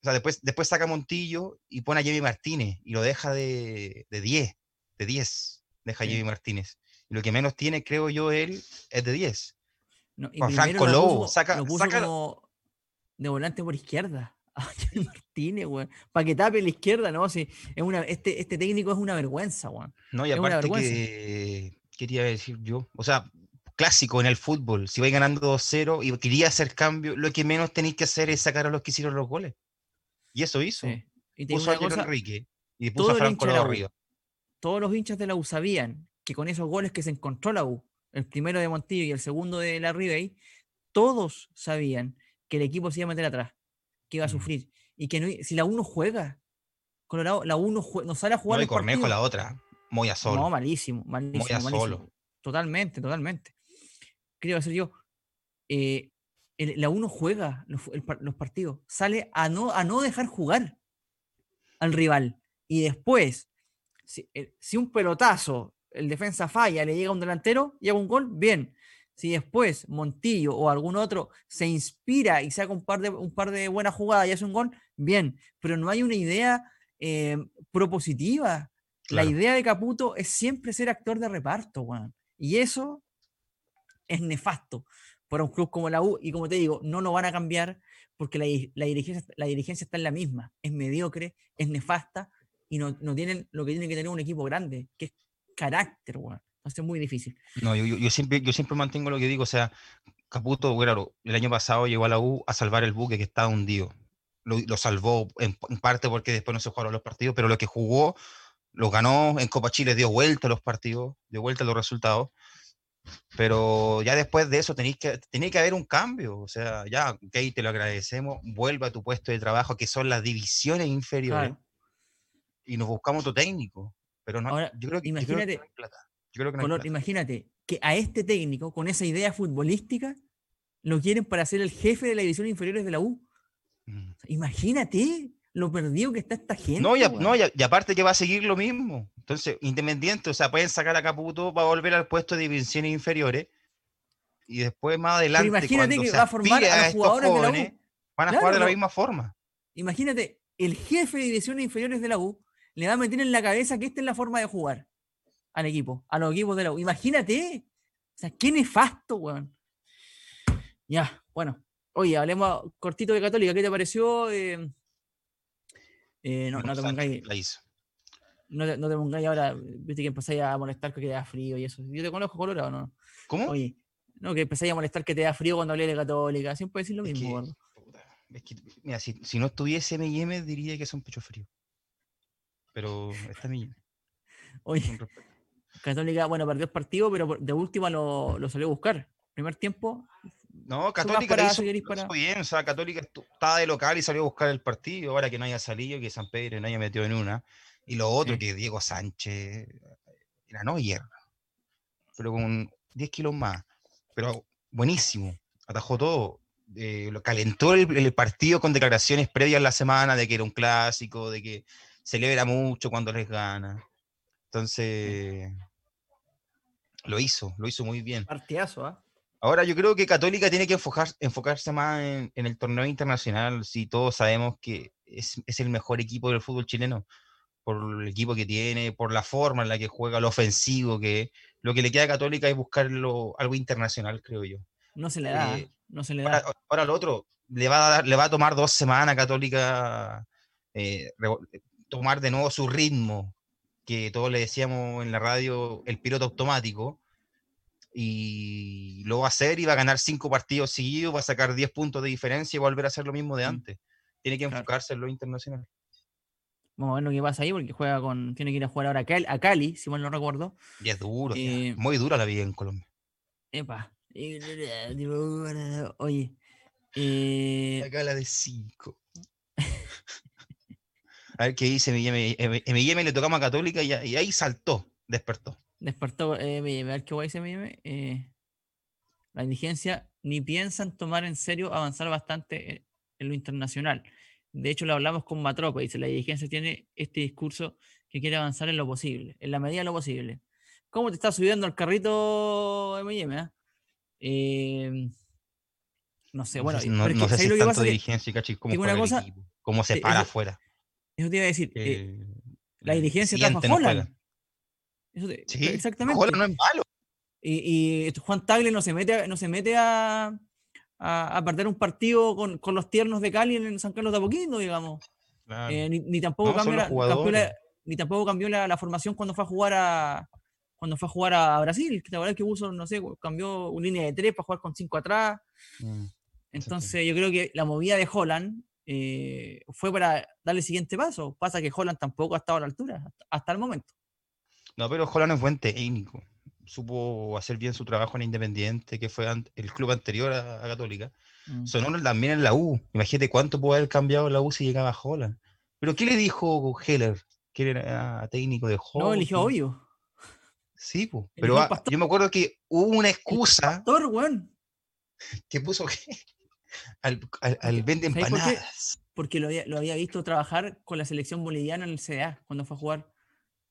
o sea, después, después saca a Montillo y pone a Jimmy Martínez y lo deja de 10, de 10, deja a Jimmy Martínez. Y lo que menos tiene, creo yo, él es de 10. Franco Lobo, saca, de volante por izquierda. Martínez, weón. Para que tape la izquierda, ¿no? Sí, es una, este, este técnico es una vergüenza, weón. No, y aparte que quería decir yo, o sea, clásico en el fútbol, si vais ganando 2-0 y quería hacer cambio, lo que menos tenéis que hacer es sacar a los que hicieron los goles. Y eso hizo. Y puso a Enrique y puso a Franco Todos los hinchas de la U sabían que con esos goles que se encontró la U, el primero de Montillo y el segundo de la Ribey, todos sabían que el equipo se iba a meter atrás, que iba a Mm. sufrir. Y que no si la U no juega, Colorado, la U no, jue- no sale a jugar No, y Cornejo la otra, muy a solo. No, malísimo, malísimo, a malísimo. solo. Totalmente, totalmente. ¿Qué iba a decir yo? Eh, el- la uno juega los, el partidos, sale a no, a no dejar jugar al rival. Y después, si, el- si un pelotazo, el defensa falla, le llega a un delantero y haga un gol, bien. Si después Montillo o algún otro se inspira y saca un par de, un par de buenas jugadas y hace un gol, bien. Pero no hay una idea eh, propositiva. Claro. La idea de Caputo es siempre ser actor de reparto, weón. Y eso es nefasto para un club como la U. Y como te digo, no lo van a cambiar porque la, la dirigencia, la dirigencia está en la misma. Es mediocre, es nefasta y no, no tienen lo que tiene que tener un equipo grande, que es carácter, weón. Entonces es muy difícil. No, yo, yo- siempre, yo siempre mantengo lo que digo, o sea, Caputo, claro, el año pasado llegó a la U a salvar el buque que estaba hundido. Lo, lo salvó en, en parte porque después no se jugaron los partidos, pero lo que jugó, lo ganó en Copa Chile, dio vuelta a los partidos, dio vuelta a los resultados. Pero ya después de eso tenéis que, tenía que haber un cambio. O sea, ya, ok, te lo agradecemos, vuelve a tu puesto de trabajo, que son las divisiones inferiores, Claro. y nos buscamos otro técnico. Pero no, Ahora, yo creo que, yo creo que imagínate- no hay plata. Yo creo que no hay Color, imagínate que a este técnico, con esa idea futbolística, lo quieren para ser el jefe de la división inferiores de la U. Mm. Imagínate lo perdido que está esta gente. No, y, a- weón. no y, a- y aparte que va a seguir lo mismo. Entonces, independiente, o sea, pueden sacar a Caputo, va a volver al puesto de divisiones inferiores. Y después, más adelante, imagínate cuando que va a formar a los jugadores de la U. jóvenes, van a Claro, jugar de la misma forma. Imagínate, el jefe de divisiones inferiores de la U le va a meter en la cabeza que esta es la forma de jugar al equipo, a los equipos de la U. Imagínate. O sea, qué nefasto, weón. Ya, bueno. Oye, hablemos cortito de Católica. ¿Qué te pareció? Eh, eh, no, no te pongáis, la hizo. no, te, no te pongáis ahora, viste que empezáis a molestar que te da frío y eso. Yo te conozco, Colorado, ¿no? ¿Cómo? Oye, no, que empezáis a molestar que te da frío cuando hablé de Católica. Siempre decir lo Es mismo, gordo. es que, mira, si, si no estuviese M&M, diría que son pecho frío. Pero está M&M. Oye. Católica, bueno, perdió el partido, pero de última lo, lo salió a buscar. Primer tiempo, No, Católica para, hizo, lo hizo para- bien. O sea, Católica estaba de local y salió a buscar el partido. Ahora que no haya salido, que San Pedro no haya metido en una. Y lo otro, Sí. que Diego Sánchez era Neuer, pero con 10 kilos más. Pero buenísimo, atajó todo. eh, lo calentó el, el partido con declaraciones previas la semana de que era un clásico, de que celebra mucho cuando les gana. Entonces, lo hizo, lo hizo muy bien. partidazo, ¿ah? Ahora yo creo que Católica tiene que enfocar- enfocarse más en, en el torneo internacional. Si todos sabemos que es, es el mejor equipo del fútbol chileno, por el equipo que tiene, por la forma en la que juega, lo ofensivo que es. Lo que le queda a Católica es buscarlo algo internacional, creo yo. No se le da, Eh, no se le da. ahora lo otro, le va a, dar- le va a tomar dos semanas a Católica eh, tomar de nuevo su ritmo, que todos le decíamos en la radio, el piloto automático, y lo va a hacer y va a ganar cinco partidos seguidos, va a sacar 10 puntos de diferencia y va a volver a hacer lo mismo de Mm, antes. Tiene que claro. enfocarse en lo internacional. Vamos a ver lo que pasa ahí, porque juega con. Tiene que ir a jugar ahora a Cali, a Cali si mal no recuerdo. Y es duro, Eh, muy dura la vida en Colombia. Epa. Oye. eh, Acá la de 5. a ver qué dice M&M. le tocamos a Católica y, y ahí saltó, despertó. despertó eh, M&M, a ver qué guay dice M&M, eh, la diligencia ni piensan tomar en serio avanzar bastante en, en lo internacional. De hecho, lo hablamos con Matropa, dice, la dirigencia tiene este discurso que quiere avanzar en lo posible, en la medida de lo posible. ¿Cómo te está subiendo al carrito M&M? Eh, no sé, bueno, no sé, no, pero es no que, sé ¿sabes si es tanto pasa? Que- dirigencia, cachi, cómo que una cosa- equipo, cómo se eh, para afuera. Eso te iba a decir, eh, eh, la el dirigencia trajo a Holland. juega. Eso te- Sí, exactamente. Holland no es malo. Y, y Juan Tagle no se mete, a- no se mete a, a, a perder un partido con, con los tiernos de Cali en San Carlos de Apoquindo, digamos. Claro. Eh, ni, ni tampoco No, cambió, la, cambió jugadores. la- ni tampoco cambió la, la formación cuando fue a jugar a cuando fue a jugar a Brasil, que la verdad es que no sé, cambió una línea de tres para jugar con cinco atrás. Mm, Entonces yo creo que la movida de Holland eh, fue para darle el siguiente paso. Pasa que Holland tampoco ha estado a la altura hasta, hasta el momento. No, pero Holland es buen técnico. Supo hacer bien su trabajo en Independiente, que fue el club anterior a, Católica. Mm. Sonó también en la U. Imagínate cuánto pudo haber cambiado la U si llegaba a Holland. Pero ¿qué le dijo Heller? Que era técnico de Holland. No, eligió obvio. Sí, pero ah, yo me acuerdo que hubo una excusa. Pastor. Que puso al, al, vende empanadas. Porque lo había, lo había, visto trabajar con la selección boliviana en el CDA cuando fue a jugar.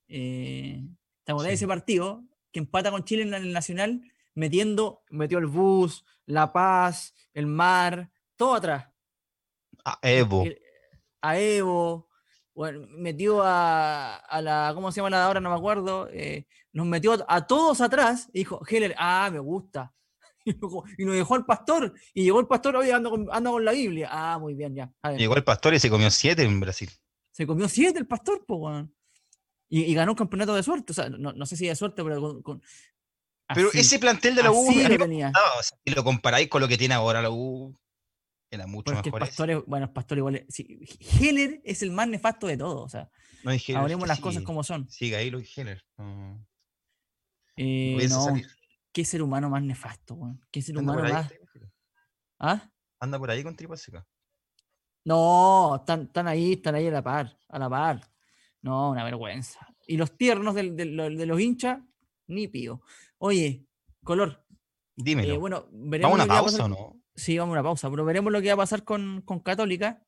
Eh, ¿Te acordás de ese partido que empata con Chile en el Nacional? Metiendo, metió el bus, La Paz, el mar, todo atrás. A Evo. A Evo. Bueno, metió a, a, la, ¿cómo se llama la de ahora? No me acuerdo. Eh, nos metió a, todos atrás y dijo, Heller, ah, me gusta. Y nos dejó al pastor. Y llegó el pastor, hoy anda con, con la Biblia. Ah, muy bien, ya. Llegó el pastor y se comió siete en Brasil. Se comió siete el pastor, pues, y, ganó un campeonato de suerte. O sea, no, no sé si de suerte, pero con. pero ese plantel de la U. Lo tenía. si lo comparáis con lo que tiene ahora la U, era mucho Porque mejor. Bueno, el pastor igual. Sí, Heller es el más nefasto de todo. O sea, no, hablemos las cosas como son. Sigue ahí lo Heller. Eh, no, qué ser humano más nefasto, weón. Qué ser humano más. ¿Ah? Anda por ahí con tripa seca. No, están, están ahí, están ahí a la par, a la par. No, una vergüenza. Y los tiernos de, los hinchas, ni pío. Oye, color. Dímelo. Eh, bueno, veremos. ¿Vamos a una pausa o no? Sí, vamos a una pausa, pero veremos lo que va a pasar con, con Católica.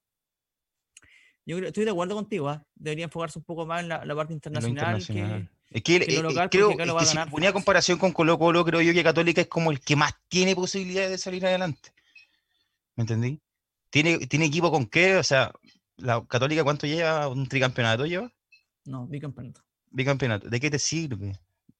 Yo estoy de acuerdo contigo, ¿ah? debería enfocarse un poco más en la, parte internacional. Que, es que, eh, creo que si ponía comparación con Colo Colo, creo yo que Católica es como el que más tiene posibilidades de salir adelante. ¿Me entendí? ¿Tiene, ¿Tiene equipo con qué? O sea, ¿la Católica cuánto lleva? ¿Un tricampeonato lleva? No, bicampeonato. Bicampeonato. ¿De qué te sirve?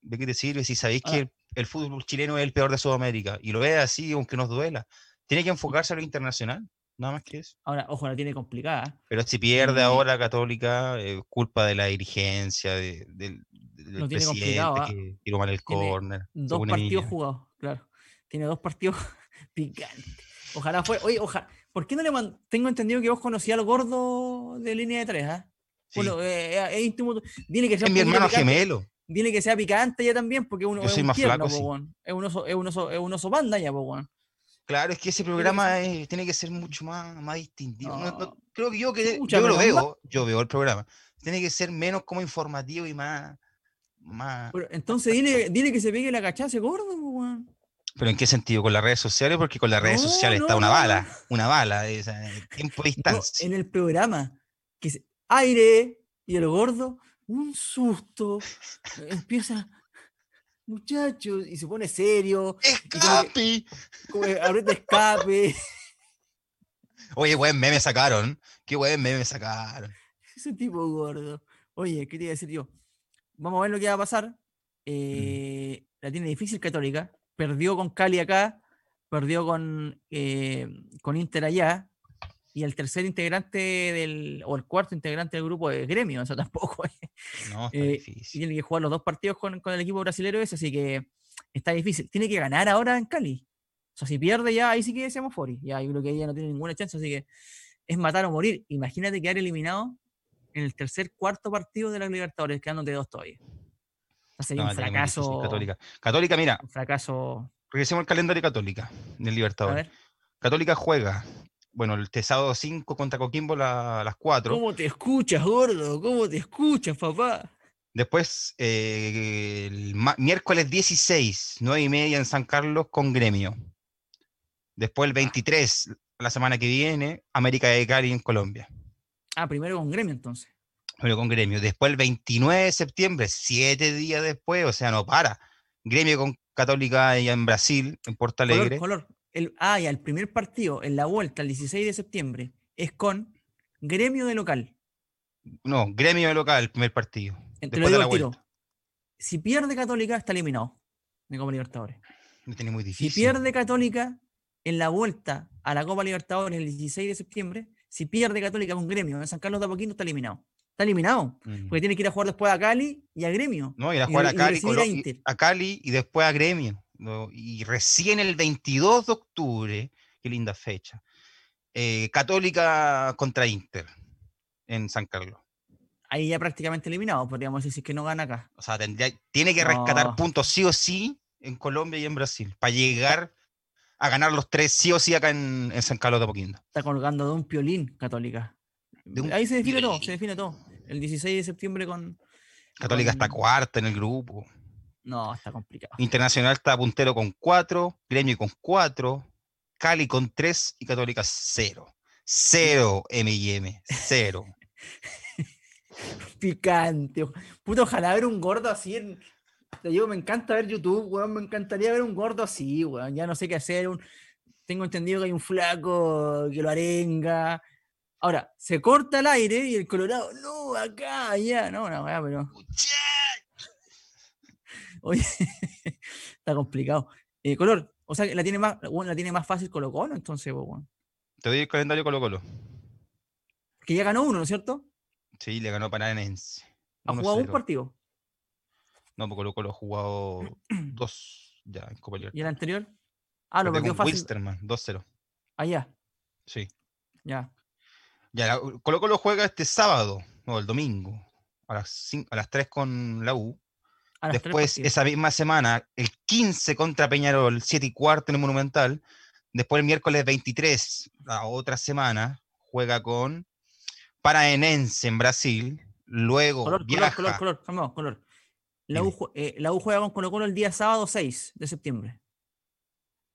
¿De qué te sirve si sabéis que el, fútbol chileno es el peor de Sudamérica? Y lo ve así, aunque nos duela. Tiene que enfocarse a lo internacional. Nada más que eso. Ahora, ojo, la tiene complicada. Pero si pierde ahora Católica, es culpa de la dirigencia, de, del presidente ¿ah? que tiró mal el córner. Dos partidos jugados, claro. Tiene dos partidos picantes. Ojalá fue. Oye, ojalá. ¿Por qué no le man... Tengo entendido que vos conocías al gordo de línea de tres, ¿ah? Bueno, eh, eh, es íntimo. Dile que sea es mi hermano gemelo. Dile que sea picante ya también, porque uno Yo soy más flaco, sí. es, un oso, es, un oso, es un oso banda ya, po, Claro, es que ese programa tiene que ser mucho más, más distintivo. creo que yo que yo lo veo, yo veo el programa. Tiene que ser menos como informativo y más. más entonces dile, dile, que se pegue la cachaza gordo, ¿Pero en qué sentido? ¿Con las redes sociales? Porque con las redes sociales está una bala, una bala, tiempo de distancia. en el programa, que aire, y el gordo, un susto, empieza, muchachos, y se pone serio. ¡Escape! Ahorita escape. Oye, buen meme sacaron. Qué buen meme sacaron. Ese tipo gordo. Oye, ¿qué te iba a decir yo? Vamos a ver lo que va a pasar. Mm. Eh, la tiene difícil Católica. Perdió con Cali acá, perdió con, eh, con Inter allá y el tercer integrante del, o el cuarto integrante del grupo es gremio, eso tampoco es. No, está eh, difícil. Tiene que jugar los dos partidos con, con el equipo brasileño ese, así que está difícil. Tiene que ganar ahora en Cali. O sea, si pierde ya, ahí sí que decíamos Fori. Ya yo creo que ella no tiene ninguna chance, así que es matar o morir. Imagínate quedar eliminado en el tercer, cuarto partido de la Libertadores, quedándote dos todavía. O sea, sería un fracaso. Católica. Católica, mira. Un fracaso. Regresemos al calendario Católica del Libertadores. Católica juega bueno, el sábado 5 contra Coquimbo a las 4. ¿Cómo te escuchas, gordo? ¿Cómo te escuchas, papá? Después, eh, el miércoles 16, 9 y media en San Carlos con Gremio. Después el 23, la semana que viene, América de Cali en Colombia. Ah, primero con Gremio entonces. Primero con Gremio. Después el 29 de septiembre, siete días después, o sea, no para. Gremio con Católica allá en Brasil, en Porto Alegre. color el, ah, ya, el primer partido en la vuelta el 16 de septiembre es con gremio de local. No, gremio de local, el primer partido. Después de la vuelta. Si pierde Católica, está eliminado de Copa Libertadores. tiene muy difícil. Si pierde Católica en la vuelta a la Copa Libertadores el 16 de septiembre, si pierde Católica con gremio en San Carlos de Apoquindo, está eliminado. Está eliminado. Mm. Porque tiene que ir a jugar después a Cali y a gremio. No, ir a jugar a, Cali, a Cali y después a gremio y recién el 22 de octubre, qué linda fecha, eh, Católica contra Inter en San Carlos. ahí ya prácticamente eliminado, podríamos decir, si es que no gana acá. O sea, tendría, tiene que rescatar No. puntos sí o sí en Colombia y en Brasil para llegar a ganar los tres sí o sí acá en, en San Carlos de Apoquindo. Está colgando de un piolín, Católica. Un Ahí se define todo, se define todo. El 16 de septiembre con... Católica está cuarta en el grupo. No, está complicado. Internacional está puntero con cuatro, Gremio con cuatro, Cali con tres y Católica cero. Cero M&M, cero. Picante. o- Puta, ojalá ver un gordo así en... Digo, me encanta ver YouTube, weón. Me encantaría ver un gordo así, weón. Ya no sé qué hacer. un- Tengo entendido que hay un flaco que lo arenga. Ahora, se corta el aire y el Colorado, no, acá, allá. No, no, weá, pero. Oye, está complicado. Eh, color, o sea, la tiene más, bueno, la tiene más fácil Colo Colo, entonces, pues, weón. Te doy el calendario Colo Colo. Que ya ganó uno, ¿no es cierto? Sí, le ganó Paranense. Ha jugado un 1-0. partido. No, porque Colo Colo ha jugado dos ya en Copa ¿Y Libertadores. el anterior? Ah, lo Perdió fácil. Wilstermann, 2-0. Allá, Sí. ya. Ya, la- Colo Colo juega este sábado, o el domingo, a las, cin- a las 3 con la U. Después, esa misma semana, el 15 contra Peñarol, 7 y cuarto en el Monumental. Después, el miércoles 23, la otra semana, juega con Paraenense en Brasil. Luego Color, color, viaja. color, color, calmado, color. La U, eh, la U juega con Colo Colo el día sábado 6 de septiembre.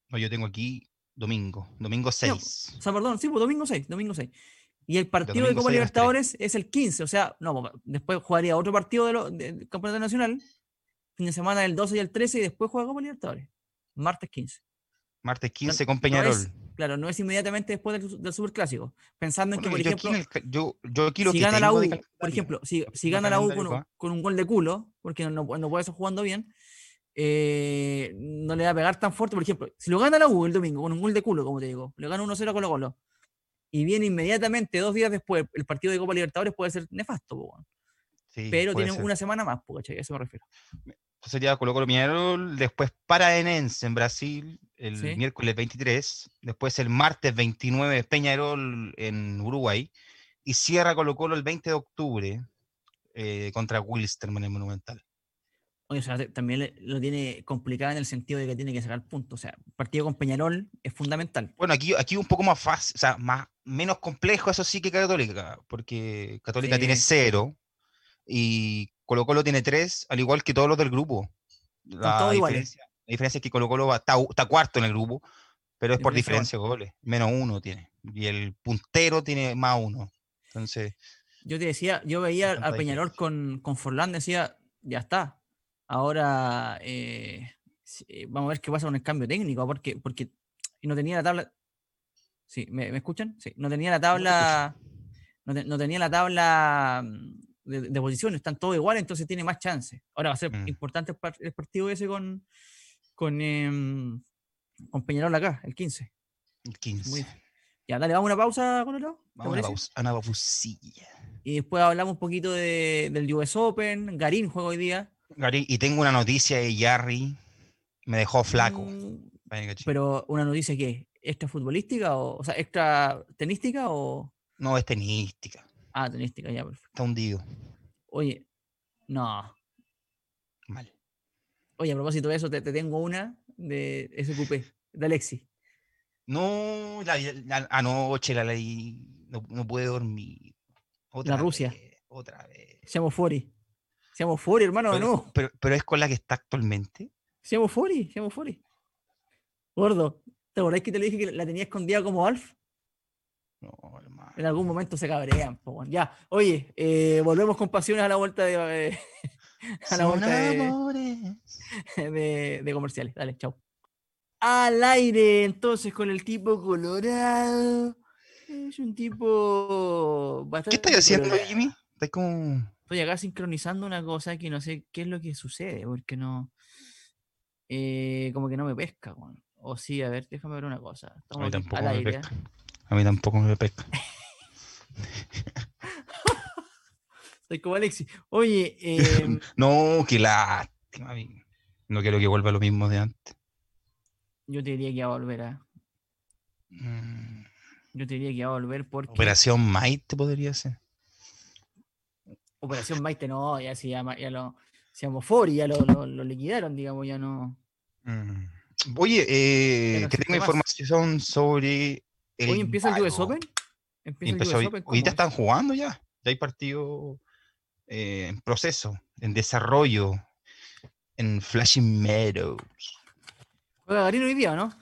No, yo tengo aquí domingo, domingo 6. O sea, perdón, sí, pues domingo 6, domingo 6. Y el partido de Copa 6 a las tres. Libertadores es el 15, o sea, no, después jugaría otro partido de lo- de- del Campeonato Nacional, fin de semana del 12 y el 13, y después juega Copa Libertadores, martes 15. Martes 15 con No Peñarol. es- claro, no es inmediatamente después del, del Superclásico. Pensando en que, por yo, ejemplo, en el ca- yo, yo aquí lo si que gana la U, por ejemplo, si, gana la U con un, acá. con un gol de culo, porque no, no, puede estar jugando bien, eh, no le va a pegar tan fuerte. Por ejemplo, si lo gana la U el domingo con un gol de culo, como te digo, le gana 1-0 a Colo Colo, y viene inmediatamente, dos días después, el partido de Copa Libertadores puede ser nefasto. Sí, pero tiene ser. una semana más, ¿cachai? A eso me refiero. Sería Colo Colo Peñarol, después Paraenense en Brasil, el Sí. miércoles 23, después el martes 29 Peñarol en Uruguay, y cierra Colo Colo el 20 de octubre eh, contra Wilstermann en el Monumental. Oye, o sea, también lo tiene complicado en el sentido de que tiene que sacar puntos. O sea, partido con Peñarol es fundamental. Bueno, aquí, aquí un poco más fácil, o sea, más, menos complejo, eso sí que Católica, porque Católica tiene cero y Colo Colo tiene tres, al igual que todos los del grupo. La diferencia, la diferencia es que Colo Colo va, está, cuarto en el grupo, pero es por Diferencia de goles. Menos uno tiene. Y el puntero tiene más uno. Entonces, Yo te decía, yo veía a Peñarol con, con Forlán, decía, ya está. Ahora eh, eh, vamos a ver qué pasa con el cambio técnico, porque, porque no tenía la tabla. Sí, ¿me, me escuchan? Sí, no tenía la tabla. No, te- no tenía la tabla mm, de, de posiciones, están todos iguales, entonces tiene más chance. Ahora va a ser Mm. importante el, par- el partido ese con, con, em, con Peñarol acá, el 15. el 15. Muy- Ya, dale, vamos a una pausa, Colorado. ¿te Vamos a una, parece? pausa, a una pausilla. Y después hablamos un poquito de- del US Open. Garín juega hoy día. Gary, y tengo una noticia de Yarry. Me dejó flaco. Mm. Pero una noticia que extra futbolística o, o sea, extra tenística o. No, es tenística. Ah, tenística, ya, perfecto. Está hundido. Oye, no. Mal. Oye, a propósito de eso, te, te tengo una de SQP, de Alexi. No, la, la- anoche la leí. No, no pude dormir. Otra Rusia. vez, otra vez. Seamos Fori. Seamos Fori, hermano, Pero, no. pero, pero es con la que está actualmente. Seamos Fori, seamos Fori. Gordo, ¿te acordás que te le dije que la tenía escondida como Alf? No, hermano. En algún momento se cabrean. po. Ya, oye, eh, volvemos con pasiones a la vuelta de, eh, a la vuelta de, amores. de- de comerciales. Dale, chao. Al aire, entonces, con el tipo colorado. Es un tipo ¿Qué bastante. estás haciendo. Jimmy? Estás como. Estoy acá sincronizando una cosa que no sé qué es lo que sucede, porque no. eh, como que no me pesca, weón. O sí, a ver, déjame ver una cosa. A Estamos mí aquí tampoco al me aire, pesca. A mí tampoco me pesca. Estoy como Alexi. Oye, em, No, qué lástima. No quiero que vuelva lo mismo de antes. yo te diría que iba a volver a. Mm, Yo te diría que iba a volver porque. Operación Might podría ser. Operación Maite no, ya se llama, ya lo, se llamó Fori, ya lo, lo, lo liquidaron, digamos, ya no. Mm. Oye, eh, no que existe tengo información sobre Hoy empieza el US. Open. Empieza Empezó el US Open. ahorita ¿cómo están es? jugando ya. Ya hay partido eh, en proceso, en desarrollo, en Flashing Meadows. Juega Garino hoy día, ¿no?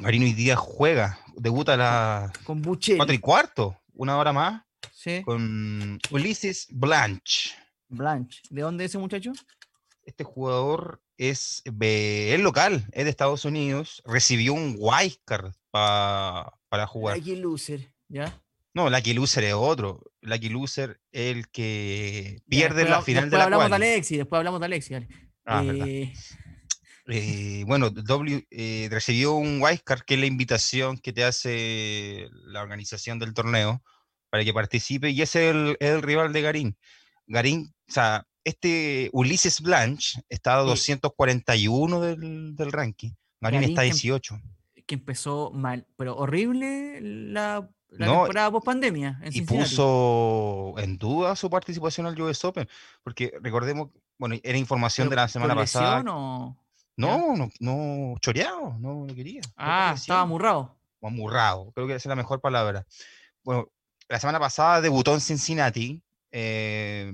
Marino hoy día juega, debuta a las Con Buchel. 4 y cuarto, una hora más, Sí. con Ulises Blanche. Blanche. ¿De dónde es ese muchacho? Este jugador es, es local, es de Estados Unidos, recibió un wildcard pa- para jugar. Lucky Loser, ¿ya? No, Lucky Loser es otro. Lucky Loser es el que Ya, pierde después la final de después la hablamos de. Alexi, después hablamos de Alexi. dale. Ah. Eh, Eh, bueno, W eh, recibió un wildcard que es la invitación que te hace la organización del torneo para que participe y ese es el, es el rival de Garín. Garín, o sea, este Ulises Blanche está a Sí. 241 del, del ranking. Garín está a que em- 18. que empezó mal, pero horrible la, la No, temporada post pandemia. En y Cincinnati. puso en duda su participación al US Open, porque recordemos, bueno, era información ¿Pero de la semana pasada. o- No, no, no, choreado, no, no quería. Ah, estaba amurrado. o amurrado, creo que esa es la mejor palabra. Bueno, la semana pasada debutó en Cincinnati, eh,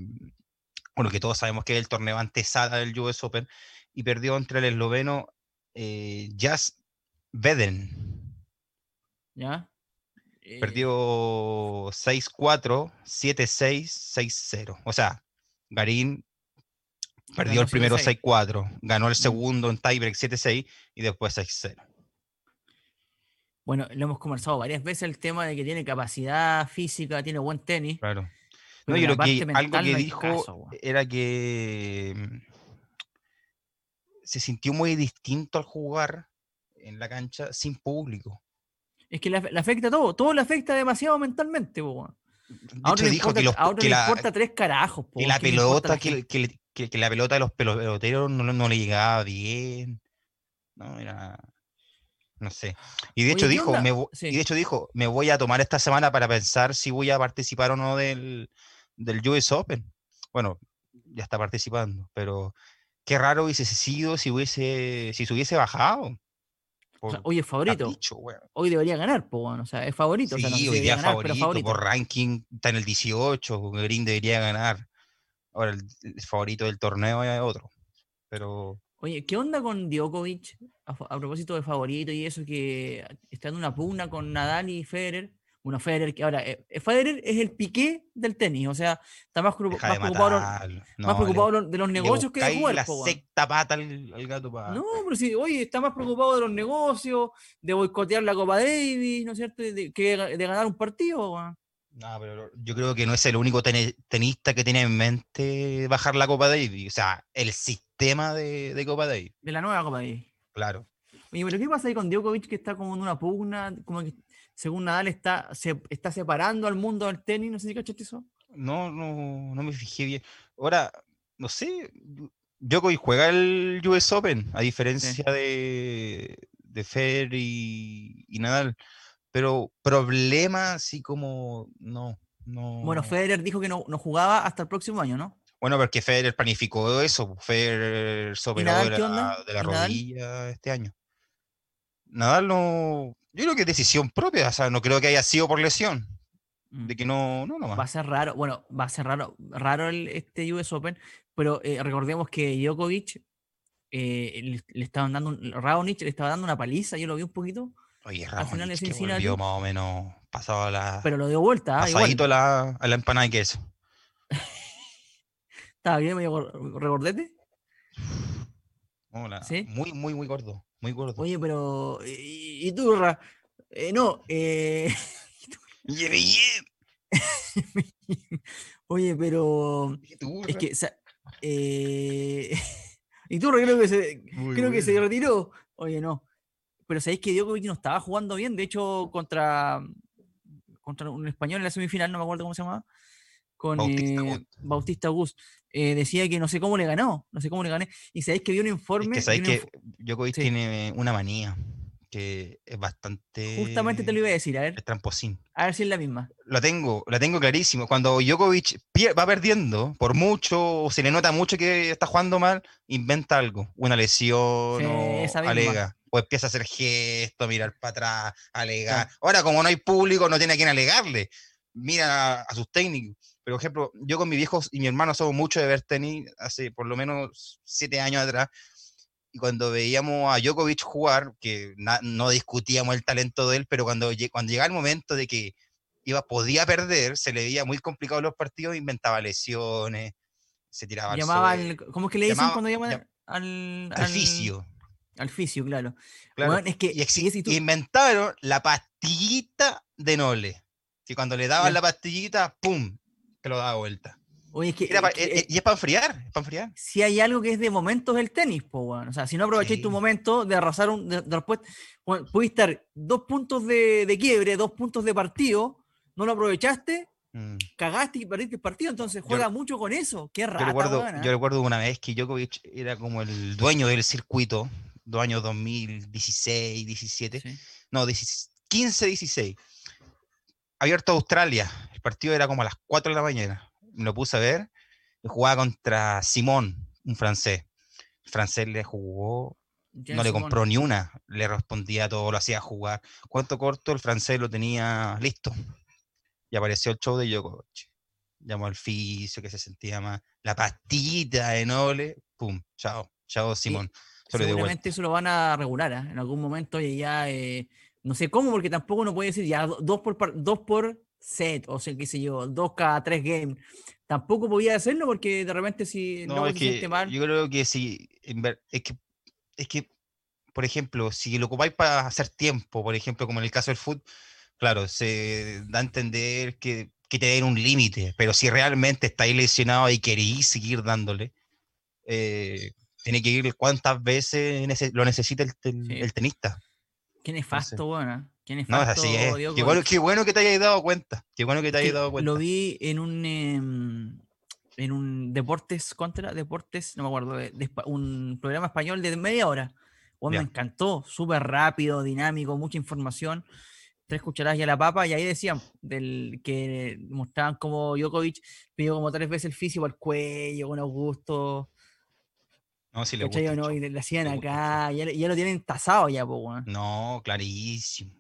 bueno, que todos sabemos que es el torneo antesala del US Open, y perdió entre el esloveno eh, Jas Veden. ¿Ya? Eh, Perdió 6-4, 7-6, 6-0. O sea, Garín perdió el primero 7-6. 6-4, ganó el segundo en tiebreak 7-6 y después 6-0. Bueno, lo hemos conversado varias veces el tema de que tiene capacidad física, tiene buen tenis. Claro. No, pero yo la creo que algo que no dijo caso, era que mm, se sintió muy distinto al jugar en la cancha sin público. Es que le, af- le afecta todo, todo le afecta demasiado mentalmente, po, A otro, le dijo importa, que, los- a otro que le la, importa tres carajos, po, que la ¿qué le importa a pelota, la que, gente? que que- que la pelota de los peloteros no, no le llegaba bien. No, era. No sé. Y de hecho ¿qué dijo, me, Sí. y de hecho dijo, me voy a tomar esta semana para pensar si voy a participar o no del, del US Open. Bueno, ya está participando, pero qué raro hubiese sido si hubiese, si se hubiese bajado. O sea, por hoy es favorito. capricho. Hoy debería ganar, po, o sea, es favorito. o sea, no sé Sí, hoy día ganar, favorito, por ranking está en el 18, Green debería ganar. Ahora el, el favorito del torneo es otro. Pero Oye, ¿qué onda con Djokovic? A, a propósito de favorito y eso, que está en una pugna con Nadal y Federer. Bueno, Federer, que ahora, eh, eh, Federer es el piqué del tenis, o sea, está más, preocup- más preocupado, más No, le- preocupado de los negocios que de jugar. la po, sexta pata al, al gato para. No, pero sí, oye, está más preocupado de los negocios, de boicotear la Copa Davis, ¿no es cierto? De, que de ganar un partido. No, pero yo creo que no es el único tenista que tiene en mente bajar la Copa Davis. O sea, el sistema de, de Copa Davis. de la nueva Copa Davis. Claro. Oye, pero ¿qué pasa ahí con Djokovic que está como en una pugna? Como que según Nadal está, se está separando al mundo del tenis, no sé si cachaste eso. No, no, no me fijé bien. Ahora, no sé. Djokovic juega el US Open, a diferencia de, de Federer y, y Nadal. Pero problema así como no, no. Bueno, Federer dijo que no, no jugaba hasta el próximo año, ¿no? Bueno, porque Federer planificó eso. pues, Federer se operó de la, de la rodilla este año. Nadal no. Yo creo que es decisión propia. O sea, no creo que haya sido por lesión. Mm. De que no, no Va a ser raro, bueno, va a ser raro, raro el, este US Open, pero eh, recordemos que Djokovic eh, le, le estaban dando, un, Raonic le estaba dando una paliza, yo lo vi un poquito, Oye, al final Raonic, que volvió más o menos pasado a la. pero lo dio vuelta, ah, igual. pasadito a la, a la empanada de queso. Estaba bien, medio gor- regordete. No, la- ¿Sí? Muy, muy, muy gordo. Muy gordo. Oye, pero, ¿y, y tú, Ra? Eh, no, eh, Oye, pero ¿y tú, es que, eh, y tú, creo que se, Muy creo que se retiró. Oye, no. Pero sabéis que Djokovic no estaba jugando bien. De hecho, contra, contra un español en la semifinal, no me acuerdo cómo se llamaba. Con Bautista eh, Agut. eh, decía que no sé cómo le ganó. No sé cómo le gané. Y sabéis que vi un Es informe. que vi sabéis que Djokovic sí. tiene una manía. que es bastante... Justamente te lo iba a decir, a ver. Es tramposín. A ver si es la misma. Lo tengo, lo tengo clarísimo. Cuando Djokovic va perdiendo, por mucho, o se le nota mucho que está jugando mal, inventa algo, una lesión, o alega, o empieza a hacer gestos, mirar para atrás, alegar. Ahora, como no hay público, no tiene a quien alegarle. Mira a, sus técnicos. Pero, por ejemplo, yo con mis viejos y mi hermano somos mucho de ver tenis hace por lo menos siete años atrás y cuando veíamos a Djokovic jugar, que no discutíamos el talento de él, pero cuando, cuando llegaba el momento de que iba, podía perder, se le veía muy complicado los partidos, inventaba lesiones, se tiraba Llamaba al, ¿Cómo es que le dicen cuando llaman al, al, fisio? Al fisio, claro. es que, y, inventaron la pastillita de Nole, que cuando le daban la pastillita, ¡pum! Que lo daba vuelta. Oye, es que, eh, eh, y es para enfriar, es para enfriar. Si hay algo que es de momentos el tenis, pues, bueno. O sea, si no aprovecháis tu momento de arrasar un. De, después, pudiste estar dos puntos de, de, quiebre, dos puntos de partido, no lo aprovechaste, mm. cagaste y perdiste el partido. Entonces juega mucho con eso. Qué raro. Yo recuerdo, yo recuerdo una vez que Djokovic era como el dueño del circuito, dos años 2016, 17, no, 15, 16. Abierto a Australia. El partido era como a las 4 de la mañana me lo puse a ver, jugaba contra Simón, un francés. El francés le jugó, no le compró ni una, le respondía todo, lo hacía jugar. Cuánto corto, el francés lo tenía listo. Y apareció el show de Djokovic. Llamó al fisio, que se sentía más. La pastillita de Noble, pum, chao, chao Simón. seguramente eso lo van a regular, ¿eh? en algún momento y ya, eh, no sé cómo, porque tampoco uno puede decir ya dos por, dos por set, o sea, qué sé yo, dos cada tres games. Tampoco podía hacerlo porque de repente si no, es que mal. Yo creo que si, es que, es que, por ejemplo, si lo ocupáis para hacer tiempo, por ejemplo, como en el caso del fútbol, claro, se da a entender que, que te den un límite, pero si realmente estáis lesionado y queréis seguir dándole, eh, tiene que ir cuántas veces lo necesita el, el tenista. Qué nefasto, bueno. Qué nefasto, no, así es. Qué bueno, qué bueno, que te hayas dado cuenta. Qué bueno que te hayas dado cuenta. Lo vi en un em, en un Deportes contra Deportes, no me acuerdo, de, un programa español de media hora. Bueno, me encantó, súper rápido, dinámico, mucha información. Tres cucharadas y a la papa, y ahí decían del, que mostraban como Djokovic pidió como tres veces el físico al cuello, con Augusto, no, si le gusta. No, y le, hacían acá, ya, ya, lo tienen tasado ya, pues, No, clarísimo.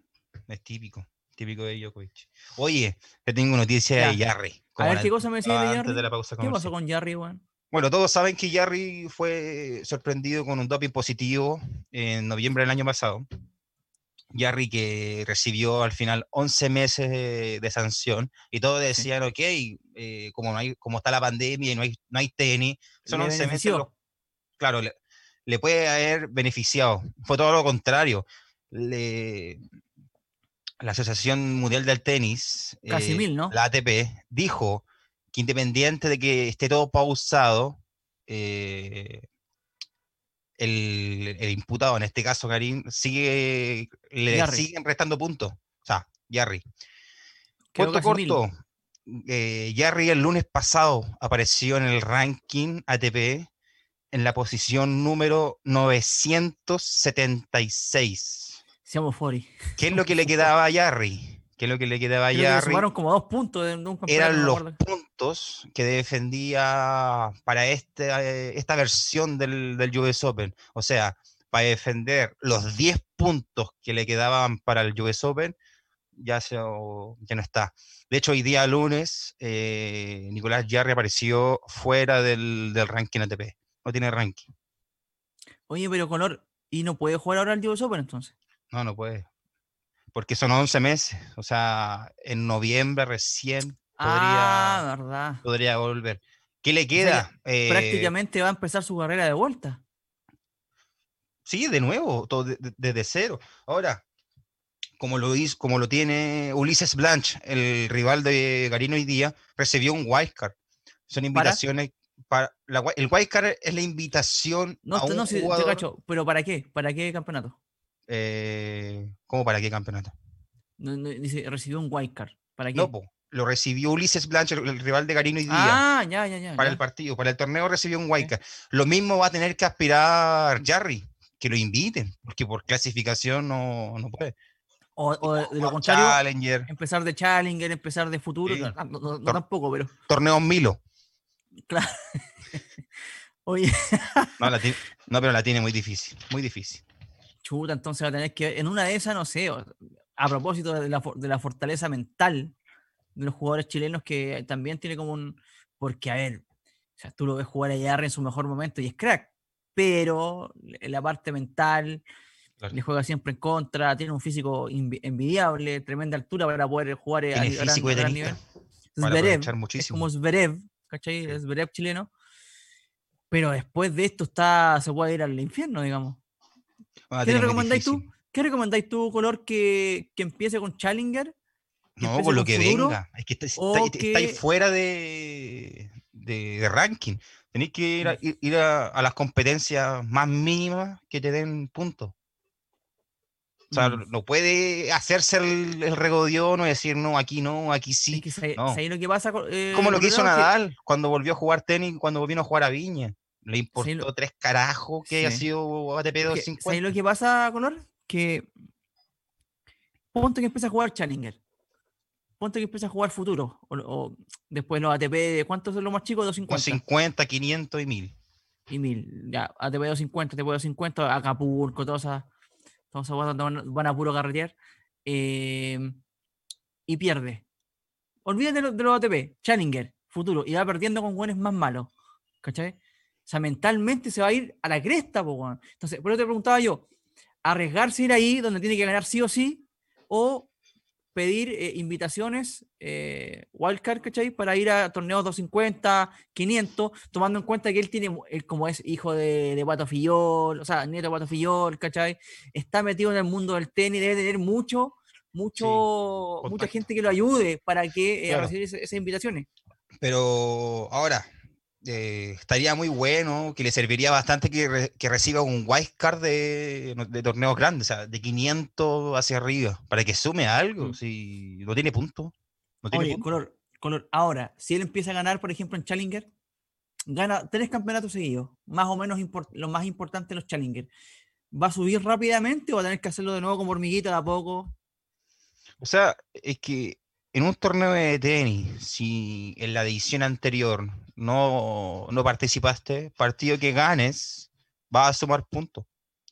Es típico, típico de Djokovic. Oye, te tengo noticia de Jarry. A ver, ¿qué cosa me decía de Jarry? ¿Qué pasó con Jarry, weón? Bueno, todos saben que Jarry fue sorprendido con un doping positivo en noviembre del año pasado. Jarry que recibió al final 11 meses de, sanción y todos decían, ok, eh, como, no hay, como está la pandemia y no hay, no hay tenis, son 11 meses claro, le, puede haber beneficiado. Fue todo lo contrario. la Asociación Mundial del Tenis, Casi eh, ¿no? la ATP, dijo que independiente de que esté todo pausado, eh, el, imputado, en este caso Karim, sigue, le siguen restando puntos. O sea, Jarry. Corto, corto. Eh, Jarry el lunes pasado apareció en el ranking ATP en la posición número 976. Seamos Fori. ¿Qué es lo que le quedaba a Jarry? ¿Qué es lo que le quedaba a Jarry? sumaron como dos puntos de un Eran los puntos que defendía para este, esta versión del, del US Open. O sea, para defender los 10 puntos que le quedaban para el US Open, ya, se, ya no está. De hecho, hoy día lunes, eh, Nicolás Jarry apareció fuera del, del ranking ATP no tiene ranking. Oye, pero Color, ¿y no puede jugar ahora el US Open entonces? No, no puede. Porque son 11 meses. O sea, en noviembre recién podría, ah, verdad. podría volver. ¿Qué le queda? Eh, prácticamente va a empezar su carrera de vuelta. Sí, de nuevo, todo desde cero. Ahora, como lo, hizo, como lo tiene Ulises Blanche, el rival de Garino hoy día, recibió un wildcard. Son invitaciones para el wildcard es la invitación no, a un no, jugador... pero ¿para qué? ¿Para qué campeonato? Eh, ¿Cómo para qué campeonato? dice, recibió un wildcard. ¿Para qué? No, lo recibió Ulises Blanche, el rival de Garino y Díaz. Ah, ya, ya, ya. Para el partido, para el torneo recibió un wildcard. Lo mismo va a tener que aspirar Jarry, que lo inviten, porque por clasificación no, no puede. O, de lo contrario, Challenger. empezar de Challenger, empezar de futuro, no, tampoco, pero. Torneo Milo. Claro. Oye. no, pero la tiene muy difícil, muy difícil. Chuta, entonces va a tener que. En una de esas, no sé, a propósito de la, de la fortaleza mental de los jugadores chilenos, que también tiene como un. Porque, a ver, o sea, tú lo ves jugar a Yarri en su mejor momento y es crack, pero en la parte mental le juega siempre en contra, tiene un físico envidiable, tremenda altura para poder jugar a, físico gran, nivel. es como Zverev, ¿cachai? Es Zverev chileno. Pero después de esto está, se puede ir al infierno, digamos. Ah, ¿Qué recomendáis tú? ¿Qué recomendáis tú, Color, que, que empiece con Challenger? No, con lo que venga. Es que está, ahí fuera de, de, ranking. Tenéis que ir, a, mm. ir, a, las competencias más mínimas que te den puntos. O sea, mm. no puede hacerse el, el regodión o decir, no, aquí no, aquí sí. lo que pasa, eh, Como lo que hizo Nadal cuando volvió a jugar tenis, cuando volvió a jugar a Viña. Le importó tres carajos que haya sido ATP 250. ¿Sabes lo que pasa, Color? Que ponte que empieza a jugar Challenger. Ponte que empieza a jugar futuro. O, después los ATP, ¿cuántos son los más chicos? 250. 250, 500 y 1000. Y 1000. Ya, ATP 250, ATP 250, Acapulco, todas esas van, a puro carretear, em, y pierde. Olvídate de, los ATP, Challenger, futuro, y va perdiendo con buenos más malos. ¿Cachai? O sea, mentalmente se va a ir a la cresta, po, Entonces, por eso te preguntaba yo, arriesgarse ir ahí donde tiene que ganar sí o sí, o pedir eh, invitaciones, eh, wildcard, ¿cachai? Para ir a torneos 250, 500, tomando en cuenta que él tiene, él como es hijo de, de Pato Fillol, o sea, nieto de Pato Fillol, ¿cachai? Está metido en el mundo del tenis, debe tener mucho, mucho, mucha gente que lo ayude para que eh, recibir esas invitaciones. Pero ahora, eh, estaría muy bueno, que le serviría bastante que, reciba un wildcard de, de torneos grandes, o sea, de 500 hacia arriba, para que sume algo, mm. si no tiene punto. No tiene Color, color, ahora, si él empieza a ganar, por ejemplo, en Challenger, gana tres campeonatos seguidos, más o menos los más importantes los Challenger, ¿va a subir rápidamente o va a tener que hacerlo de nuevo como hormiguita de a poco? O sea, es que en un torneo de tenis, si en la edición anterior no, no participaste, partido que ganes, va a sumar puntos.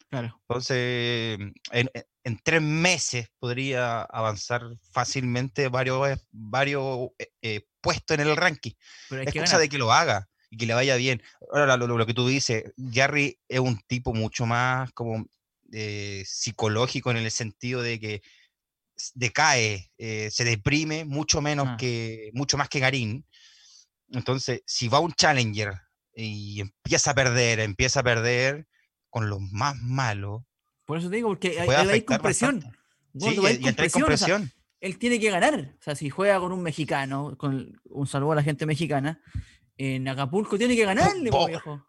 Claro. Entonces, en, en, tres meses podría avanzar fácilmente varios, varios eh, eh, puestos en el ranking. Pero es cosa de que lo haga y que le vaya bien. Ahora, lo, lo, que tú dices, Gary es un tipo mucho más como eh, psicológico en el sentido de que decae, eh, se deprime mucho menos ah. que, mucho más que Garín. Entonces, si va un challenger y empieza a perder, empieza a perder con los más malos. Por eso te digo, porque él hay compresión. Sí, compresión. él tiene que ganar. O sea, si juega con un mexicano, con un saludo a la gente mexicana, en Acapulco tiene que ganarle, viejo.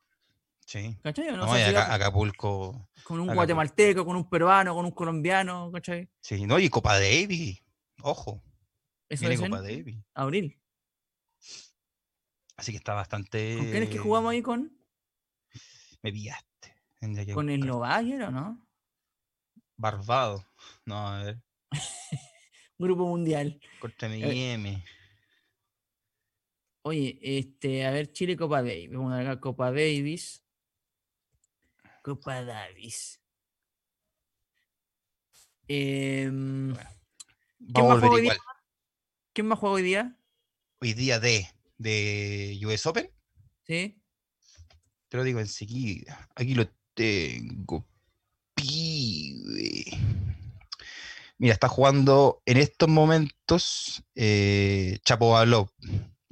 Sí. ¿Cachai? No, Acapulco. Con un guatemalteco, con un peruano, con un colombiano, ¿cachai? Sí, no, y Copa Davis, ojo. Eso es Copa Davis. Abril. Así que está bastante. ¿Con quién es que jugamos ahí con? Me pillaste. ¿Con el Novayer o no? Barbado. No, a ver. Grupo Mundial. Contra eh, Oye, este, a ver, Chile Copa Davis. Vamos a ver Copa Davis. Copa Davis. Em, ¿quién, más juega hoy día? ¿Quién más juega hoy día? Hoy día de, de US Open. Sí. Te lo digo enseguida. Aquí lo tengo. Pibe. Mira, está jugando en estos momentos eh, Chapo Balop.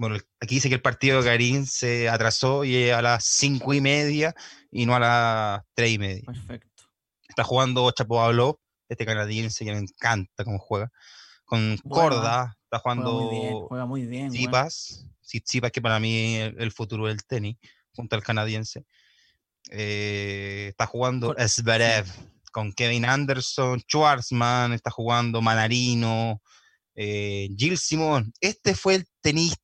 Bueno, aquí dice que el partido de Garín se atrasó y es a las cinco y media y no a las tres y media. Perfecto. Está jugando Chapo este canadiense que me encanta cómo juega. Con Corda, está jugando. Juega muy bien. Zipas, Zipas que para mí es el futuro del tenis, junto al canadiense. Eh, está jugando Zverev con Kevin Anderson, Schwarzman, está jugando Manarino, eh, Gilles Simón. Este fue el tenista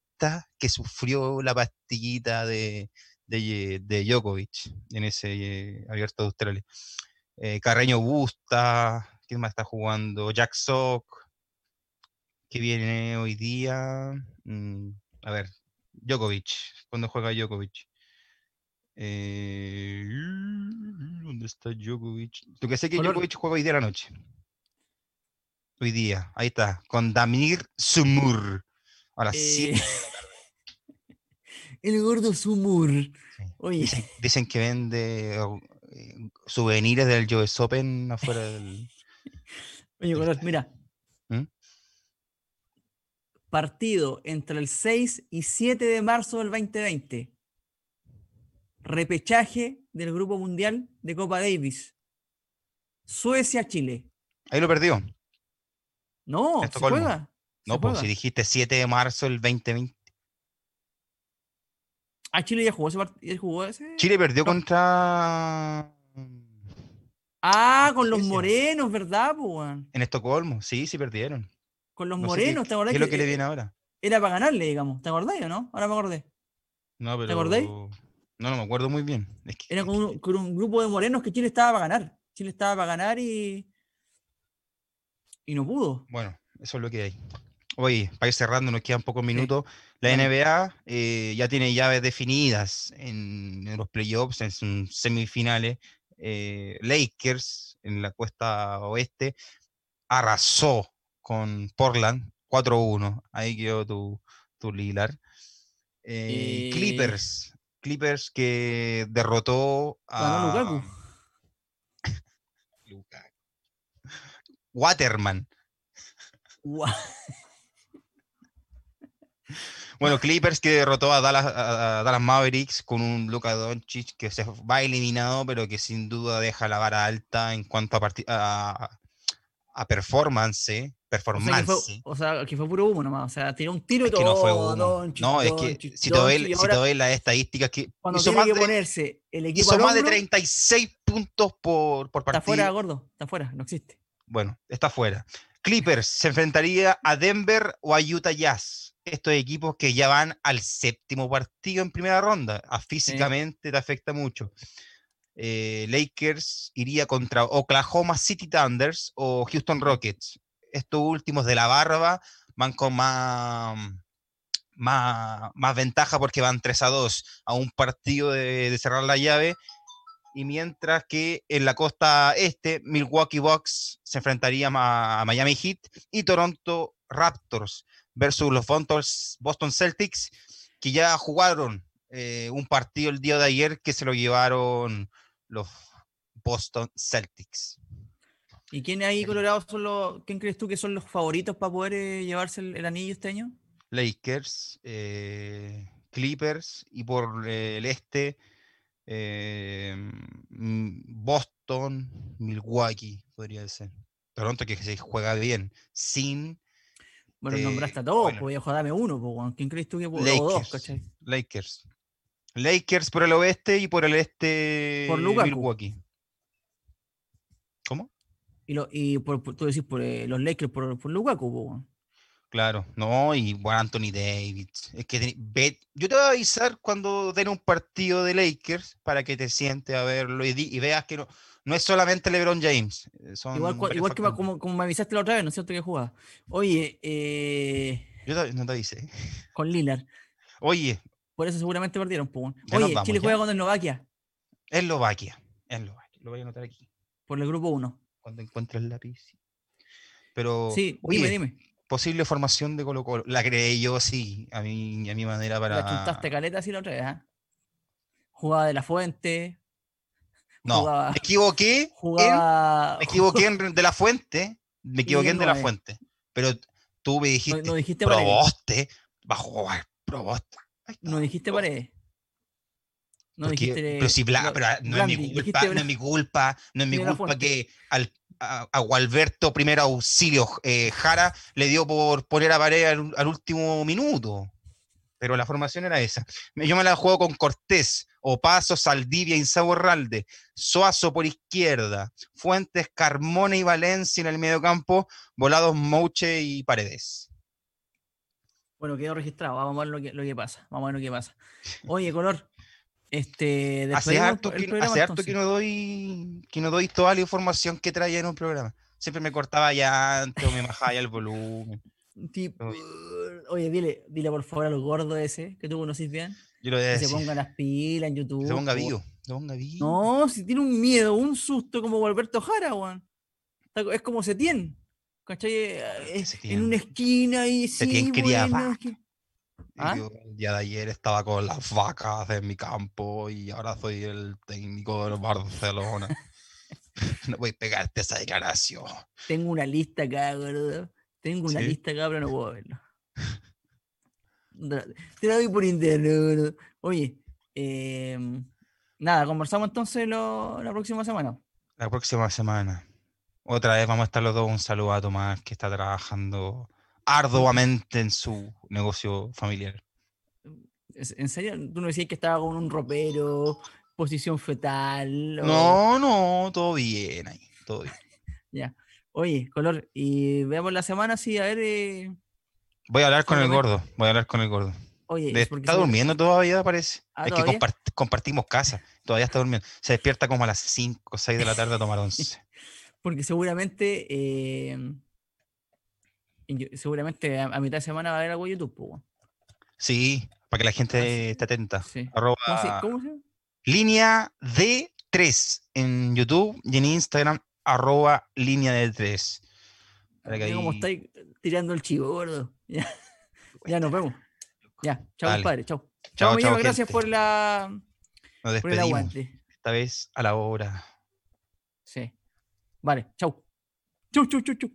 que sufrió la pastillita de, de, Djokovic en ese eh, abierto de Australia. Eh, Carreño Busta, ¿quién más está jugando? Jack Sock, que viene hoy día. Mm, a ver, Djokovic, ¿cuándo juega Djokovic? Eh, ¿Dónde está Djokovic? Lo que sé que Djokovic juega hoy día a la noche. Hoy día, ahí está, con Damir Sumur. Ahora sí. Eh, el gordo Sumur. Oye. Dicen, que vende eh, souvenirs del US Open afuera del. Oye, Color, mira. ¿Mm? Partido entre el 6 y 7 de marzo del 2020. Repechaje del Grupo Mundial de Copa Davis. Suecia-Chile. Ahí lo perdió. No, ¿se juega? No, pues si dijiste 7 de marzo del 2020. Ah, Chile ya jugó ese partido. ese? Chile perdió contra. Ah, con los morenos, ¿verdad, En Estocolmo, sí, sí perdieron. Con los morenos, ¿te acordás? ¿Qué es lo que le viene ahora? Era para ganarle, digamos. ¿Te acordás o no? Ahora me acordé. No, pero... ¿Te acordás? No, no me acuerdo muy bien. Era con un, con un, grupo de morenos que Chile estaba para ganar. Chile estaba para ganar y. Y no pudo. Bueno, eso es lo que hay. Oye, para ir cerrando, nos quedan pocos minutos. La NBA eh, ya tiene llaves definidas en, los playoffs, en sus semifinales. Eh, Lakers en la costa oeste arrasó con Portland 4-1. Ahí quedó tu, tu Lilar. Eh, Clippers. Clippers que derrotó a. Lukaku. Waterman. Bueno, Clippers que derrotó a Dallas, Mavericks con un Luka Doncic que se va eliminado, pero que sin duda deja la vara alta en cuanto a, a, performance. Performance. O sea, que fue, puro humo nomás. O sea, tiró un tiro y todo. Que no fue humo. no, es que si te doy, si te las estadísticas que hizo más, de, ponerse el equipo hizo más de 36 puntos por, por partido. Está fuera, gordo. Está fuera, no existe. Bueno, está fuera. Clippers se enfrentaría a Denver o a Utah Jazz. Estos equipos que ya van al séptimo partido en primera ronda. A físicamente te afecta mucho. Eh, Lakers iría contra Oklahoma City Thunders o Houston Rockets. Estos últimos de la barba van con más, más, más ventaja porque van 3 a 2 a un partido de cerrar la llave y mientras que en la costa este, Milwaukee Bucks se enfrentaría a Miami Heat y Toronto Raptors versus los Boston Celtics, que ya jugaron eh, un partido el día de ayer que se lo llevaron los Boston Celtics. ¿Y quién ahí, Colorado, son los, quién crees tú que son los favoritos para poder eh, llevarse el, anillo este año? Lakers, eh, Clippers y por el este mm, Boston, Milwaukee, podría ser. Toronto que se juega bien, sin... Bueno, eh, nombraste a todos, bueno. podía jugarme uno, pues, ¿quién crees tú que puede? Lakers, dos, Lakers. Lakers por el oeste y por el este por Milwaukee. ¿Cómo? Y, lo, y por, tú decís por eh, los Lakers por, por Lukaku, pues, Claro, no, y bueno, Anthony Davis. Es que yo te voy a avisar cuando den un partido de Lakers para que te sientes a verlo y, veas que no, no es solamente LeBron James. Eh, igual, que como, como, me avisaste la otra vez, ¿no es cierto que jugaba? Oye, eh, yo no te avisé. Con Lillard. Oye. Por eso seguramente perdieron. Pues. Oye, Chile juega con Eslovaquia. Eslovaquia. Eslovaquia. Lo voy a anotar aquí. Por el grupo 1. Cuando encuentres el lápiz. Pero. Sí, dime, dime posible formación de Colo Colo. La creé yo, sí, a mi, a mi manera para... La chuntaste caleta así la otra vez, ¿eh? Jugada de la fuente. No, me equivoqué. Jugaba... me equivoqué en de la fuente. Me equivoqué en de la fuente. Pero tú me dijiste, no, dijiste proboste, va a jugar proboste. No dijiste paredes. No dijiste, pero si bla, pero no, es mi culpa, no es mi culpa, no es mi culpa que al a, Gualberto, primer auxilio, eh, Jara, le dio por poner a pared al, último minuto. Pero la formación era esa. Yo me la juego con Cortés, Opaso, Saldivia, Insaborralde, Soazo por izquierda, Fuentes, Carmona y Valencia en el mediocampo, Volados, Mouche y Paredes. Bueno, quedó registrado. Vamos a ver lo que, lo que pasa. Vamos a ver lo que pasa. Oye, Color, Este, hace harto, que, programa, hace harto que entonces. no doy que no doy toda la información que traía en un programa. Siempre me cortaba ya antes o me bajaba ya el volumen. Tipo, oye, dile, dile por favor a los gordos ese que tú conocís bien, Yo lo voy a que se pongan las pilas en YouTube. que se ponga po. vivo. Se ponga vivo. No, si tiene un miedo, un susto como Alberto Jara, weón. Es como Setién. ¿Cachai? Eh, eh, Setién. En una esquina y sí, Setién quería bueno, vaca. es que- ¿Ah? Yo el día de ayer estaba con las vacas en mi campo y ahora soy el técnico del Barcelona. no voy a pegarte esa declaración. Tengo una lista acá, gordo. Tengo una ¿Sí? lista acá, pero no puedo verlo. Te la doy por internet, gordo. Oye, em, nada, conversamos entonces lo- la próxima semana. La próxima semana. Otra vez vamos a estar los dos. Un saludo a Tomás que está trabajando arduamente en su negocio familiar. ¿En serio? ¿Tú no decías que estaba con un ropero, posición fetal? o- No, no, todo bien ahí. Todo bien. Ya. Oye, color, y veamos la semana, sí, a ver. eh, Voy a hablar con el gordo. Voy a hablar con el gordo. Oye, De- es está durmiendo todavía, parece. Ah, es que compartimos casa. Todavía está durmiendo. Se despierta como a las 5 o 6 de la tarde a tomar once. Porque seguramente. eh, seguramente a, a mitad de semana va a haber algo en YouTube. Sí, para que la gente esté atenta. Sí. Arroba ¿Cómo se, cómo se llama? línea D3 en YouTube y en Instagram, arroba línea D3. Para que Mira cómo ahí- estáis tirando el chivo, gordo. Ya, ya nos vemos. Ya, chao, Dale. compadre, chao. Chao, Chao, Millán, chao, gracias gente. por la Nos por el despedimos. aguante. Esta vez a la hora. Sí. Vale, chao. Chau, chau, chau, chau.